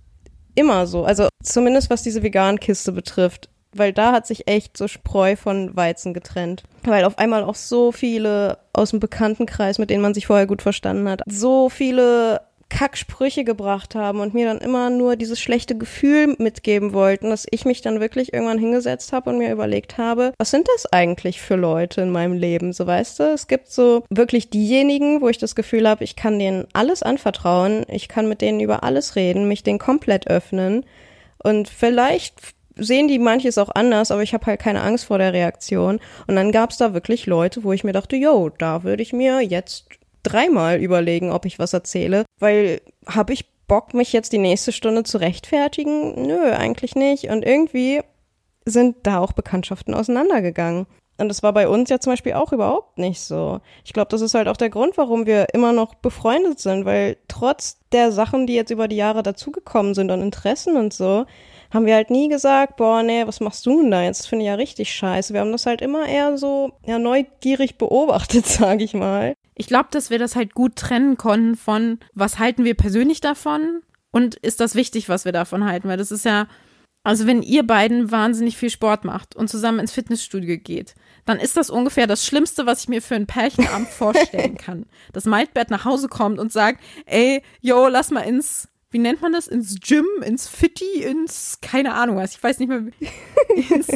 immer so. Also zumindest was diese Vegan-Kiste betrifft. Weil da hat sich echt so Spreu von Weizen getrennt. Weil auf einmal auch so viele aus dem Bekanntenkreis, mit denen man sich vorher gut verstanden hat, so viele Kacksprüche gebracht haben und mir dann immer nur dieses schlechte Gefühl mitgeben wollten, dass ich mich dann wirklich irgendwann hingesetzt habe und mir überlegt habe, was sind das eigentlich für Leute in meinem Leben? So weißt du, es gibt so wirklich diejenigen, wo ich das Gefühl habe, ich kann denen alles anvertrauen, ich kann mit denen über alles reden, mich denen komplett öffnen und vielleicht sehen die manches auch anders, aber ich habe halt keine Angst vor der Reaktion. Und dann gab es da wirklich Leute, wo ich mir dachte, yo, da würde ich mir jetzt dreimal überlegen, ob ich was erzähle, weil habe ich Bock, mich jetzt die nächste Stunde zu rechtfertigen? Nö, eigentlich nicht. Und irgendwie sind da auch Bekanntschaften auseinandergegangen. Und das war bei uns ja zum Beispiel auch überhaupt nicht so. Ich glaube, das ist halt auch der Grund, warum wir immer noch befreundet sind, weil trotz der Sachen, die jetzt über die Jahre dazugekommen sind und Interessen und so, haben wir halt nie gesagt, boah, nee, was machst du denn da jetzt? Das finde ich ja richtig scheiße. Wir haben das halt immer eher so ja, neugierig beobachtet, sage ich mal. Ich glaube, dass wir das halt gut trennen konnten von, was halten wir persönlich davon und ist das wichtig, was wir davon halten, weil das ist ja, also wenn ihr beiden wahnsinnig viel Sport macht und zusammen ins Fitnessstudio geht, dann ist das ungefähr das Schlimmste, was ich mir für ein Pärchenabend vorstellen kann. Dass Maltbert nach Hause kommt und sagt, ey, yo, lass mal ins wie nennt man das? Ins Gym, ins Fitti, ins, keine Ahnung was, ich weiß nicht mehr, ins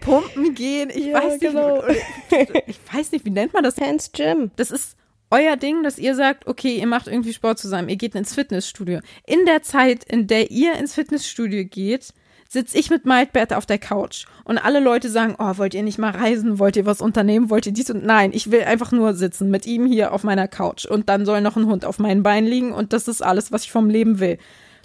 Pumpen gehen, ich ja, weiß genau. nicht, ich weiß nicht, wie nennt man das? Ins Gym. Das ist euer Ding, dass ihr sagt, okay, ihr macht irgendwie Sport zusammen, ihr geht ins Fitnessstudio. In der Zeit, in der ihr ins Fitnessstudio geht, sitze ich mit Maltbert auf der Couch und alle Leute sagen, oh, wollt ihr nicht mal reisen, wollt ihr was unternehmen, wollt ihr dies und nein, ich will einfach nur sitzen mit ihm hier auf meiner Couch und dann soll noch ein Hund auf meinen Beinen liegen und das ist alles, was ich vom Leben will.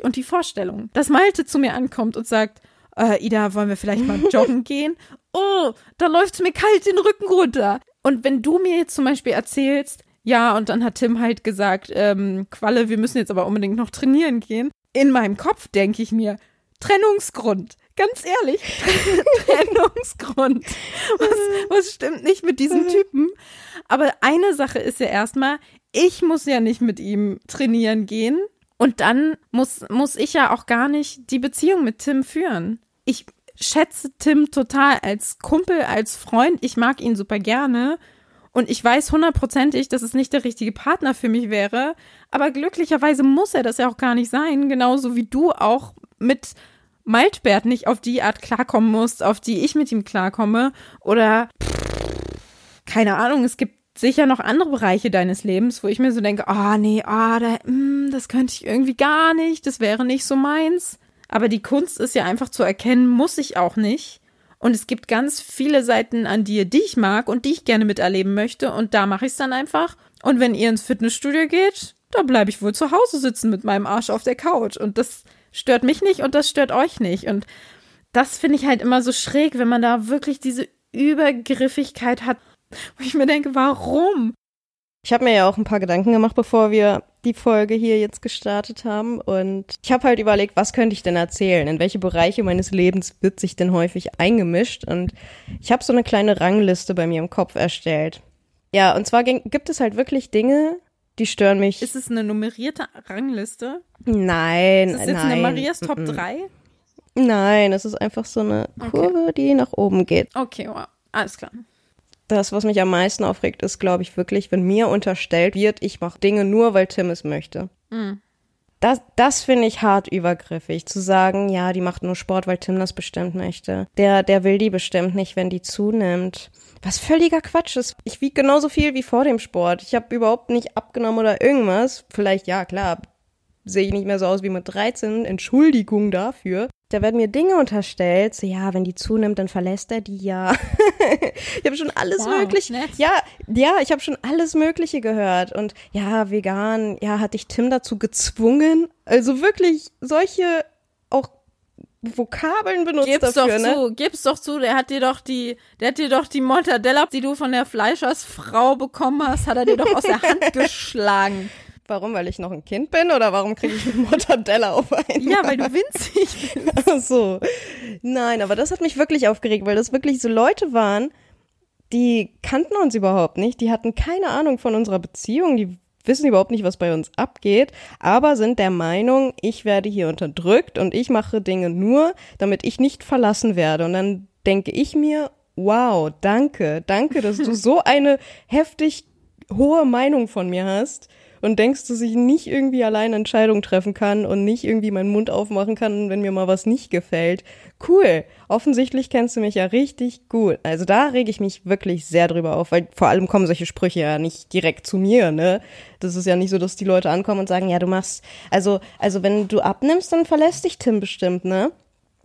Und die Vorstellung, dass Malte zu mir ankommt und sagt, äh, Ida, wollen wir vielleicht mal joggen gehen? Oh, da läuft es mir kalt den Rücken runter. Und wenn du mir jetzt zum Beispiel erzählst, ja, und dann hat Tim halt gesagt, ähm, Qualle, wir müssen jetzt aber unbedingt noch trainieren gehen. In meinem Kopf denke ich mir, Trennungsgrund. Ganz ehrlich, Trennungsgrund. Was, was stimmt nicht mit diesem Typen? Aber eine Sache ist ja erstmal, ich muss ja nicht mit ihm trainieren gehen. Und dann muss, muss ich ja auch gar nicht die Beziehung mit Tim führen. Ich schätze Tim total als Kumpel, als Freund. Ich mag ihn super gerne. Und ich weiß hundertprozentig, dass es nicht der richtige Partner für mich wäre. Aber glücklicherweise muss er das ja auch gar nicht sein. Genauso wie du auch mit Maltbert nicht auf die Art klarkommen musst, auf die ich mit ihm klarkomme. Oder keine Ahnung, es gibt sicher noch andere Bereiche deines Lebens, wo ich mir so denke, ah oh, nee, ah, oh, mm, das könnte ich irgendwie gar nicht, das wäre nicht so meins. Aber die Kunst ist ja einfach zu erkennen, muss ich auch nicht. Und es gibt ganz viele Seiten an dir, die ich mag und die ich gerne miterleben möchte. Und da mache ich es dann einfach. Und wenn ihr ins Fitnessstudio geht, da bleibe ich wohl zu Hause sitzen mit meinem Arsch auf der Couch. Und das stört mich nicht und das stört euch nicht. Und das finde ich halt immer so schräg, wenn man da wirklich diese Übergriffigkeit hat, wo ich mir denke, warum? Ich habe mir ja auch ein paar Gedanken gemacht, bevor wir die Folge hier jetzt gestartet haben. Und ich habe halt überlegt, was könnte ich denn erzählen? In welche Bereiche meines Lebens wird sich denn häufig eingemischt? Und ich habe so eine kleine Rangliste bei mir im Kopf erstellt. Ja, und zwar gibt es halt wirklich Dinge, die stören mich. Ist es eine nummerierte Rangliste? Nein, ist es jetzt nein. eine Marias Top mm -mm. 3? Nein, es ist einfach so eine Kurve, okay. die nach oben geht. Okay, wow. alles klar. Das, was mich am meisten aufregt, ist, glaube ich, wirklich, wenn mir unterstellt wird, ich mache Dinge nur, weil Tim es möchte. Mhm. Das, das finde ich hart übergriffig, zu sagen, ja, die macht nur Sport, weil Tim das bestimmt möchte. Der, der will die bestimmt nicht, wenn die zunimmt. Was völliger Quatsch ist. Ich wiege genauso viel wie vor dem Sport. Ich habe überhaupt nicht abgenommen oder irgendwas. Vielleicht, ja, klar, sehe ich nicht mehr so aus wie mit 13. Entschuldigung dafür. Da werden mir Dinge unterstellt, so ja, wenn die zunimmt, dann verlässt er die ja. ich habe schon alles wow, mögliche. Nett. Ja, ja, ich habe schon alles Mögliche gehört. Und ja, vegan, ja, hat dich Tim dazu gezwungen? Also wirklich solche auch Vokabeln benutzt Gib's dafür, doch ne? zu, gib's doch zu, der hat dir doch die, der hat dir doch die Mortadella, die du von der Fleischersfrau bekommen hast, hat er dir doch aus der Hand geschlagen. Warum? Weil ich noch ein Kind bin oder warum kriege ich eine Mortadella auf einen? Ja, weil du winzig bist. Ach so. Nein, aber das hat mich wirklich aufgeregt, weil das wirklich so Leute waren, die kannten uns überhaupt nicht, die hatten keine Ahnung von unserer Beziehung, die wissen überhaupt nicht, was bei uns abgeht, aber sind der Meinung, ich werde hier unterdrückt und ich mache Dinge nur, damit ich nicht verlassen werde. Und dann denke ich mir, wow, danke, danke, dass du so eine heftig hohe Meinung von mir hast und denkst, dass ich nicht irgendwie allein Entscheidungen treffen kann und nicht irgendwie meinen Mund aufmachen kann, wenn mir mal was nicht gefällt. Cool. Offensichtlich kennst du mich ja richtig gut. Also da rege ich mich wirklich sehr drüber auf, weil vor allem kommen solche Sprüche ja nicht direkt zu mir, ne? Das ist ja nicht so, dass die Leute ankommen und sagen, ja, du machst, also, also wenn du abnimmst, dann verlässt dich Tim bestimmt, ne?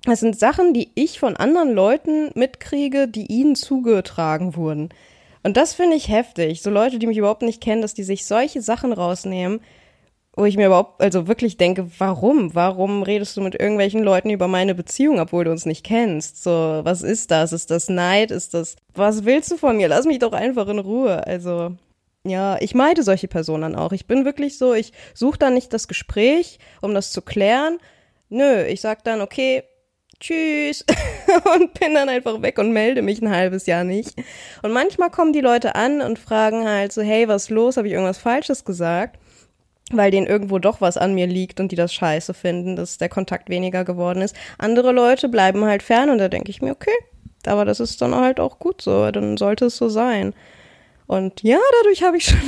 Das sind Sachen, die ich von anderen Leuten mitkriege, die ihnen zugetragen wurden. Und das finde ich heftig. So Leute, die mich überhaupt nicht kennen, dass die sich solche Sachen rausnehmen, wo ich mir überhaupt, also wirklich denke, warum? Warum redest du mit irgendwelchen Leuten über meine Beziehung, obwohl du uns nicht kennst? So, was ist das? Ist das Neid? Ist das, was willst du von mir? Lass mich doch einfach in Ruhe. Also, ja, ich meide solche Personen auch. Ich bin wirklich so, ich suche dann nicht das Gespräch, um das zu klären. Nö, ich sag dann, okay, tschüss und bin dann einfach weg und melde mich ein halbes Jahr nicht. Und manchmal kommen die Leute an und fragen halt so, hey, was ist los? Habe ich irgendwas Falsches gesagt? Weil denen irgendwo doch was an mir liegt und die das scheiße finden, dass der Kontakt weniger geworden ist. Andere Leute bleiben halt fern und da denke ich mir, okay, aber das ist dann halt auch gut so, dann sollte es so sein. Und ja, dadurch habe ich schon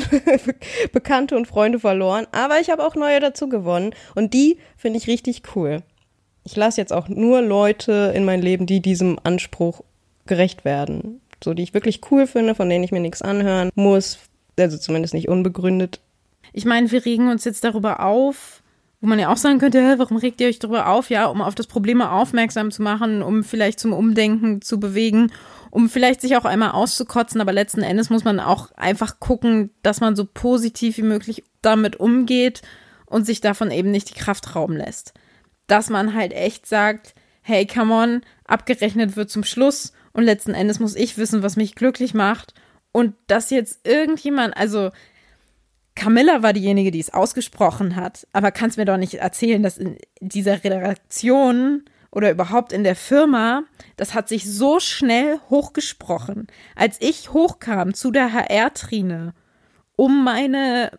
Bekannte und Freunde verloren, aber ich habe auch neue dazu gewonnen und die finde ich richtig cool ich lasse jetzt auch nur Leute in mein Leben, die diesem Anspruch gerecht werden. So, die ich wirklich cool finde, von denen ich mir nichts anhören muss. Also zumindest nicht unbegründet. Ich meine, wir regen uns jetzt darüber auf, wo man ja auch sagen könnte, warum regt ihr euch darüber auf? Ja, um auf das Problem aufmerksam zu machen, um vielleicht zum Umdenken zu bewegen, um vielleicht sich auch einmal auszukotzen. Aber letzten Endes muss man auch einfach gucken, dass man so positiv wie möglich damit umgeht und sich davon eben nicht die Kraft rauben lässt dass man halt echt sagt, hey, come on, abgerechnet wird zum Schluss und letzten Endes muss ich wissen, was mich glücklich macht und dass jetzt irgendjemand, also Camilla war diejenige, die es ausgesprochen hat, aber kannst mir doch nicht erzählen, dass in dieser Redaktion oder überhaupt in der Firma, das hat sich so schnell hochgesprochen. Als ich hochkam zu der HR-Trine, um meine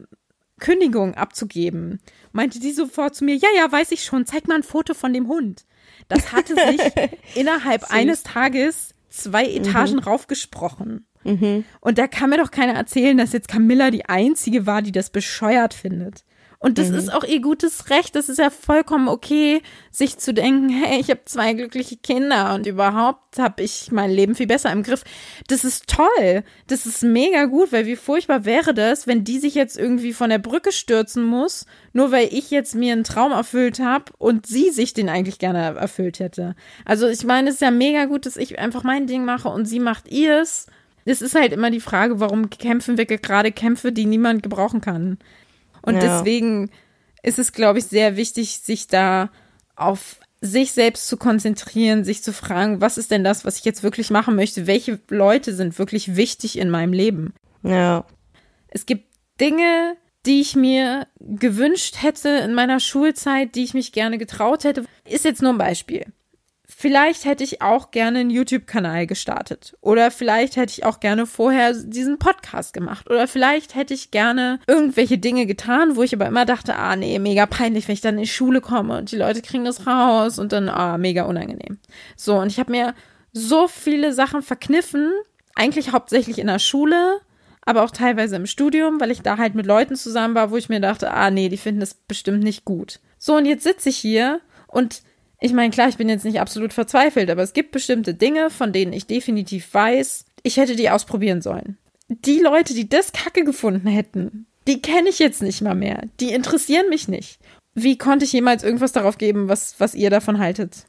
Kündigung abzugeben, meinte die sofort zu mir, ja, ja, weiß ich schon, zeig mal ein Foto von dem Hund. Das hatte sich innerhalb Süß. eines Tages zwei Etagen mhm. raufgesprochen. Mhm. Und da kann mir doch keiner erzählen, dass jetzt Camilla die Einzige war, die das bescheuert findet. Und das mhm. ist auch ihr gutes Recht. Das ist ja vollkommen okay, sich zu denken, hey, ich habe zwei glückliche Kinder und überhaupt habe ich mein Leben viel besser im Griff. Das ist toll. Das ist mega gut, weil wie furchtbar wäre das, wenn die sich jetzt irgendwie von der Brücke stürzen muss, nur weil ich jetzt mir einen Traum erfüllt habe und sie sich den eigentlich gerne erfüllt hätte. Also ich meine, es ist ja mega gut, dass ich einfach mein Ding mache und sie macht ihrs. Es ist halt immer die Frage, warum kämpfen wir gerade Kämpfe, die niemand gebrauchen kann. Und ja. deswegen ist es, glaube ich, sehr wichtig, sich da auf sich selbst zu konzentrieren, sich zu fragen, was ist denn das, was ich jetzt wirklich machen möchte? Welche Leute sind wirklich wichtig in meinem Leben? Ja. Es gibt Dinge, die ich mir gewünscht hätte in meiner Schulzeit, die ich mich gerne getraut hätte. Ist jetzt nur ein Beispiel. Vielleicht hätte ich auch gerne einen YouTube-Kanal gestartet. Oder vielleicht hätte ich auch gerne vorher diesen Podcast gemacht. Oder vielleicht hätte ich gerne irgendwelche Dinge getan, wo ich aber immer dachte, ah nee, mega peinlich, wenn ich dann in die Schule komme und die Leute kriegen das raus und dann, ah, mega unangenehm. So, und ich habe mir so viele Sachen verkniffen, eigentlich hauptsächlich in der Schule, aber auch teilweise im Studium, weil ich da halt mit Leuten zusammen war, wo ich mir dachte, ah nee, die finden das bestimmt nicht gut. So, und jetzt sitze ich hier und ich meine, klar, ich bin jetzt nicht absolut verzweifelt, aber es gibt bestimmte Dinge, von denen ich definitiv weiß, ich hätte die ausprobieren sollen. Die Leute, die das Kacke gefunden hätten, die kenne ich jetzt nicht mal mehr. Die interessieren mich nicht. Wie konnte ich jemals irgendwas darauf geben, was, was ihr davon haltet?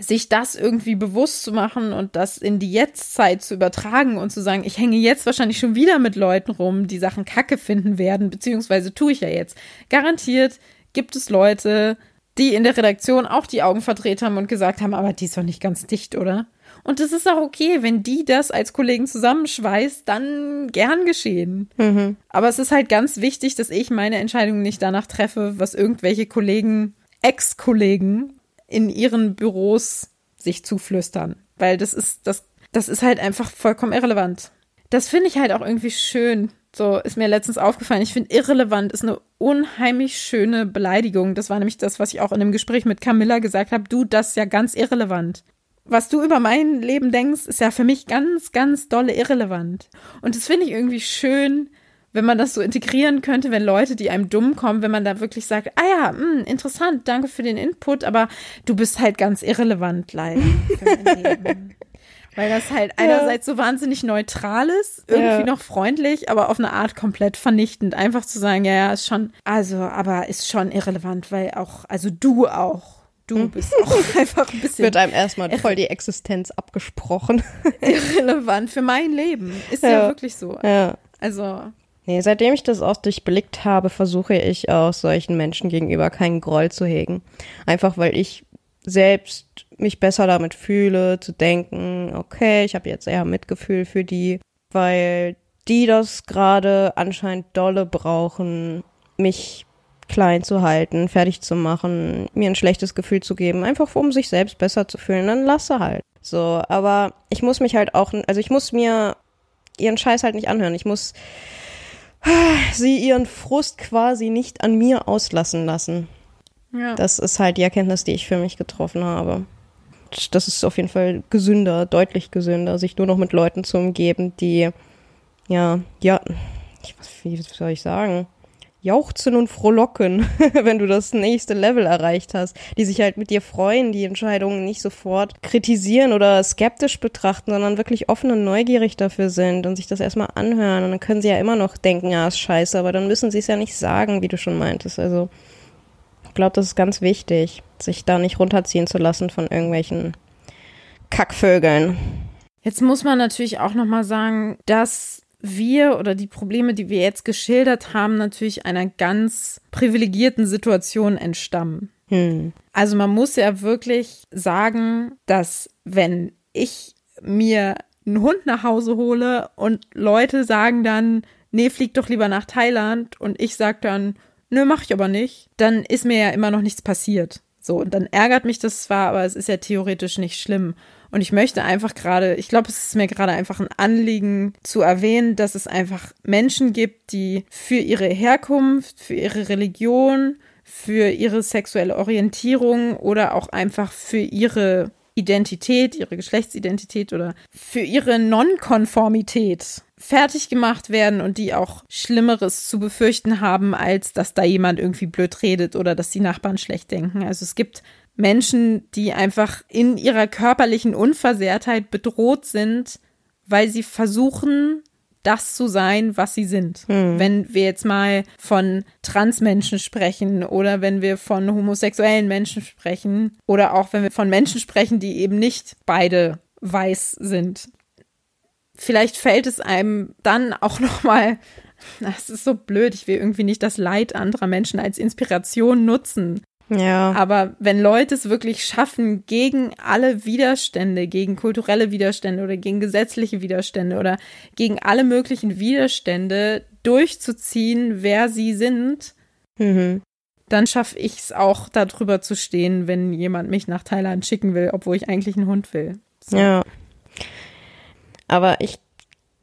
Sich das irgendwie bewusst zu machen und das in die Jetztzeit zu übertragen und zu sagen, ich hänge jetzt wahrscheinlich schon wieder mit Leuten rum, die Sachen Kacke finden werden, beziehungsweise tue ich ja jetzt. Garantiert gibt es Leute, die in der Redaktion auch die Augen verdreht haben und gesagt haben, aber die ist doch nicht ganz dicht, oder? Und es ist auch okay, wenn die das als Kollegen zusammenschweißt, dann gern geschehen. Mhm. Aber es ist halt ganz wichtig, dass ich meine Entscheidungen nicht danach treffe, was irgendwelche Kollegen, Ex-Kollegen in ihren Büros sich zuflüstern. Weil das ist, das, das ist halt einfach vollkommen irrelevant. Das finde ich halt auch irgendwie schön. So ist mir letztens aufgefallen. Ich finde, irrelevant ist eine unheimlich schöne Beleidigung. Das war nämlich das, was ich auch in einem Gespräch mit Camilla gesagt habe. Du, das ist ja ganz irrelevant was du über mein Leben denkst, ist ja für mich ganz, ganz dolle irrelevant. Und das finde ich irgendwie schön, wenn man das so integrieren könnte, wenn Leute, die einem dumm kommen, wenn man da wirklich sagt, ah ja, mh, hm, interessant, danke für den Input, aber du bist halt ganz irrelevant leider. Weil das halt ja. einerseits so wahnsinnig neutral ist, irgendwie ja. noch freundlich, aber auf eine Art komplett vernichtend. Einfach zu sagen, ja, ja, ist schon, also, aber ist schon irrelevant, weil auch, also du auch du hm. bist auch einfach ein bisschen. Wird einem erstmal voll die Existenz abgesprochen. Irrelevant für mein Leben. Ist ja, ja wirklich so. Ja. Also. Nee, seitdem ich das auch durchblickt habe, versuche ich auch solchen Menschen gegenüber keinen Groll zu hegen. Einfach weil ich selbst mich besser damit fühle, zu denken, okay, ich habe jetzt eher Mitgefühl für die, weil die das gerade anscheinend dolle brauchen, mich klein zu halten, fertig zu machen, mir ein schlechtes Gefühl zu geben, einfach um sich selbst besser zu fühlen, dann lasse halt. So, aber ich muss mich halt auch, also ich muss mir ihren Scheiß halt nicht anhören. Ich muss sie ihren Frust quasi nicht an mir auslassen lassen. Ja. Das ist halt die Erkenntnis, die ich für mich getroffen habe. Das ist auf jeden Fall gesünder, deutlich gesünder, sich nur noch mit Leuten zu umgeben, die, ja, ja, ich, wie soll ich sagen? jauchzen und frohlocken, wenn du das nächste Level erreicht hast, die sich halt mit dir freuen, die Entscheidungen nicht sofort kritisieren oder skeptisch betrachten, sondern wirklich offen und neugierig dafür sind und sich das erstmal anhören und dann können sie ja immer noch denken, ja, ist scheiße, aber dann müssen sie es ja nicht sagen, wie du schon meintest. Also ich glaube, das ist ganz wichtig, sich da nicht runterziehen zu lassen von irgendwelchen Kackvögeln. Jetzt muss man natürlich auch noch mal sagen, dass wir oder die Probleme, die wir jetzt geschildert haben, natürlich einer ganz privilegierten Situation entstammen. Hm. Also man muss ja wirklich sagen, dass wenn ich mir einen Hund nach Hause hole und Leute sagen dann, nee, flieg doch lieber nach Thailand und ich sag dann, nö, mach ich aber nicht, dann ist mir ja immer noch nichts passiert. So, und dann ärgert mich das zwar, aber es ist ja theoretisch nicht schlimm. Und ich möchte einfach gerade, ich glaube, es ist mir gerade einfach ein Anliegen zu erwähnen, dass es einfach Menschen gibt, die für ihre Herkunft, für ihre Religion, für ihre sexuelle Orientierung oder auch einfach für ihre Identität, ihre Geschlechtsidentität oder für ihre Nonkonformität fertig gemacht werden und die auch Schlimmeres zu befürchten haben, als dass da jemand irgendwie blöd redet oder dass die Nachbarn schlecht denken. Also es gibt Menschen, die einfach in ihrer körperlichen Unversehrtheit bedroht sind, weil sie versuchen, das zu sein, was sie sind. Hm. Wenn wir jetzt mal von Transmenschen sprechen oder wenn wir von homosexuellen Menschen sprechen oder auch wenn wir von Menschen sprechen, die eben nicht beide weiß sind. Vielleicht fällt es einem dann auch noch mal das ist so blöd, ich will irgendwie nicht das Leid anderer Menschen als Inspiration nutzen. Ja. Aber wenn Leute es wirklich schaffen, gegen alle Widerstände, gegen kulturelle Widerstände oder gegen gesetzliche Widerstände oder gegen alle möglichen Widerstände durchzuziehen, wer sie sind, mhm. dann schaffe ich es auch, darüber zu stehen, wenn jemand mich nach Thailand schicken will, obwohl ich eigentlich einen Hund will. So. Ja. Aber ich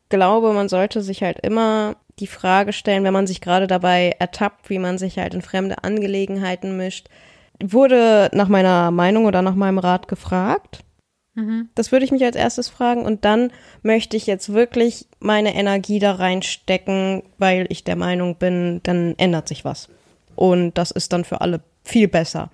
glaube, man sollte sich halt immer die Frage stellen, wenn man sich gerade dabei ertappt, wie man sich halt in fremde Angelegenheiten mischt. Wurde nach meiner Meinung oder nach meinem Rat gefragt? Mhm. Das würde ich mich als erstes fragen. Und dann möchte ich jetzt wirklich meine Energie da reinstecken, weil ich der Meinung bin, dann ändert sich was. Und das ist dann für alle viel besser.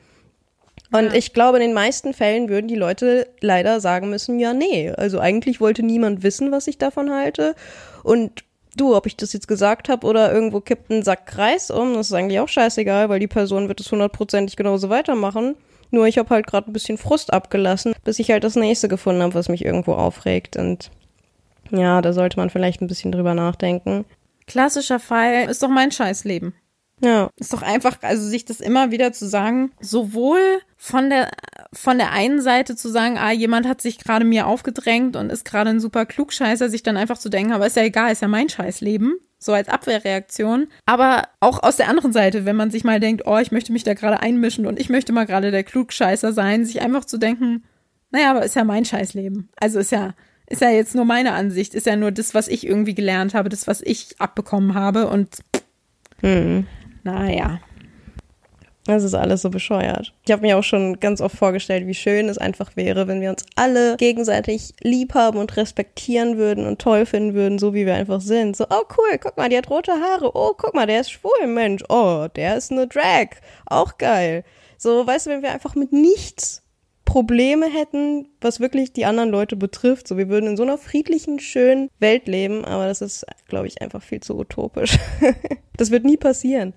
Und ja. ich glaube, in den meisten Fällen würden die Leute leider sagen müssen, ja, nee, also eigentlich wollte niemand wissen, was ich davon halte. Und du, ob ich das jetzt gesagt habe oder irgendwo kippt ein Sack Kreis um, das ist eigentlich auch scheißegal, weil die Person wird es hundertprozentig genauso weitermachen. Nur ich habe halt gerade ein bisschen Frust abgelassen, bis ich halt das nächste gefunden habe, was mich irgendwo aufregt. Und ja, da sollte man vielleicht ein bisschen drüber nachdenken. Klassischer Fall ist doch mein Scheißleben. Ja. Ist doch einfach, also sich das immer wieder zu sagen, sowohl von der, von der einen Seite zu sagen, ah, jemand hat sich gerade mir aufgedrängt und ist gerade ein super Klugscheißer, sich dann einfach zu denken, aber ist ja egal, ist ja mein Scheißleben. So als Abwehrreaktion. Aber auch aus der anderen Seite, wenn man sich mal denkt, oh, ich möchte mich da gerade einmischen und ich möchte mal gerade der Klugscheißer sein, sich einfach zu denken, naja, aber ist ja mein Scheißleben. Also ist ja, ist ja jetzt nur meine Ansicht, ist ja nur das, was ich irgendwie gelernt habe, das, was ich abbekommen habe und Hm. naja. Das ist alles so bescheuert. Ich habe mir auch schon ganz oft vorgestellt, wie schön es einfach wäre, wenn wir uns alle gegenseitig lieb haben und respektieren würden und toll finden würden, so wie wir einfach sind. So, oh cool, guck mal, die hat rote Haare. Oh, guck mal, der ist schwul, Mensch. Oh, der ist eine Drag. Auch geil. So, weißt du, wenn wir einfach mit nichts Probleme hätten, was wirklich die anderen Leute betrifft. So, wir würden in so einer friedlichen, schönen Welt leben, aber das ist, glaube ich, einfach viel zu utopisch. das wird nie passieren.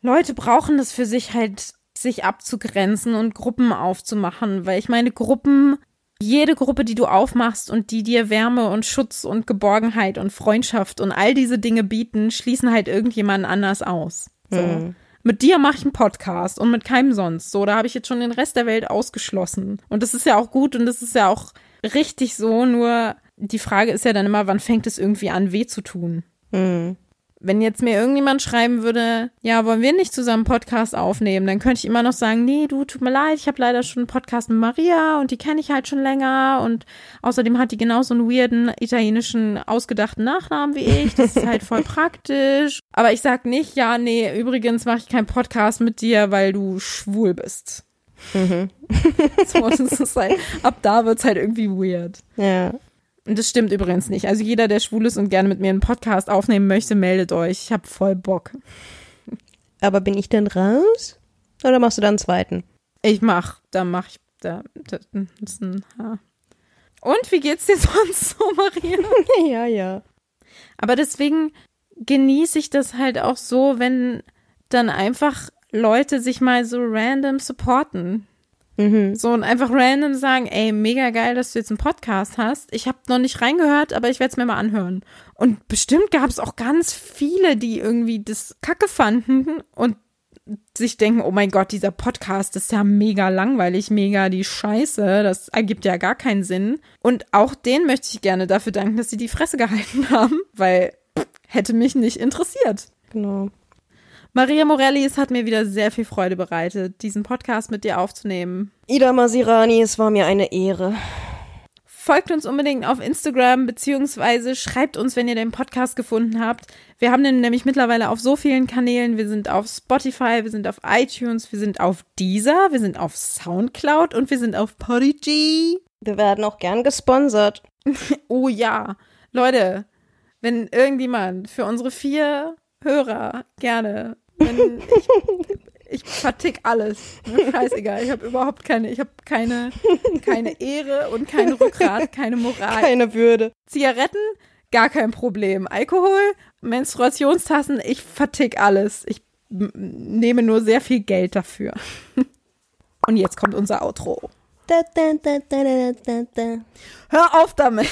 Leute brauchen das für sich halt, sich abzugrenzen und Gruppen aufzumachen, weil ich meine, Gruppen, jede Gruppe, die du aufmachst und die dir Wärme und Schutz und Geborgenheit und Freundschaft und all diese Dinge bieten, schließen halt irgendjemanden anders aus. So. Mhm. Mit dir mache ich einen Podcast und mit keinem sonst. So, da habe ich jetzt schon den Rest der Welt ausgeschlossen. Und das ist ja auch gut und das ist ja auch richtig so, nur die Frage ist ja dann immer, wann fängt es irgendwie an, weh zu tun? Mhm. Wenn jetzt mir irgendjemand schreiben würde, ja, wollen wir nicht zusammen einen Podcast aufnehmen, dann könnte ich immer noch sagen, nee, du, tut mir leid, ich habe leider schon einen Podcast mit Maria und die kenne ich halt schon länger und außerdem hat die genauso einen weirden italienischen ausgedachten Nachnamen wie ich, das ist halt voll praktisch. Aber ich sag nicht, ja, nee, übrigens mache ich keinen Podcast mit dir, weil du schwul bist. Mhm. So, das ist halt, ab da wird's halt irgendwie weird. Ja. Und das stimmt übrigens nicht. Also jeder, der schwul ist und gerne mit mir einen Podcast aufnehmen möchte, meldet euch. Ich habe voll Bock. Aber bin ich denn raus? Oder machst du dann einen zweiten? Ich mach, da mach ich, da, da ist ein Haar. Und wie geht's dir sonst so, Maria? ja, ja. Aber deswegen genieße ich das halt auch so, wenn dann einfach Leute sich mal so random supporten. Mhm. So und einfach random sagen, ey, mega geil, dass du jetzt einen Podcast hast. Ich habe noch nicht reingehört, aber ich werde es mir mal anhören. Und bestimmt gab es auch ganz viele, die irgendwie das Kacke fanden und sich denken, oh mein Gott, dieser Podcast ist ja mega langweilig, mega die Scheiße, das ergibt ja gar keinen Sinn. Und auch denen möchte ich gerne dafür danken, dass sie die Fresse gehalten haben, weil pff, hätte mich nicht interessiert. Genau. Maria Morelli, es hat mir wieder sehr viel Freude bereitet, diesen Podcast mit dir aufzunehmen. Ida Masirani, es war mir eine Ehre. Folgt uns unbedingt auf Instagram, beziehungsweise schreibt uns, wenn ihr den Podcast gefunden habt. Wir haben den nämlich mittlerweile auf so vielen Kanälen. Wir sind auf Spotify, wir sind auf iTunes, wir sind auf Deezer, wir sind auf Soundcloud und wir sind auf Podigy. Wir werden auch gern gesponsert. Oh ja. Leute, wenn irgendjemand für unsere vier Hörer gerne, wenn ich, ich vertick alles. Mir scheißegal. Ich habe überhaupt keine, ich habe keine, keine Ehre und kein Rückgrat, keine Moral. Keine Würde. Zigaretten, gar kein Problem. Alkohol, Menstruationstassen, ich vertick alles. Ich nehme nur sehr viel Geld dafür. Und jetzt kommt unser Outro. Da, da, da. Hör auf damit.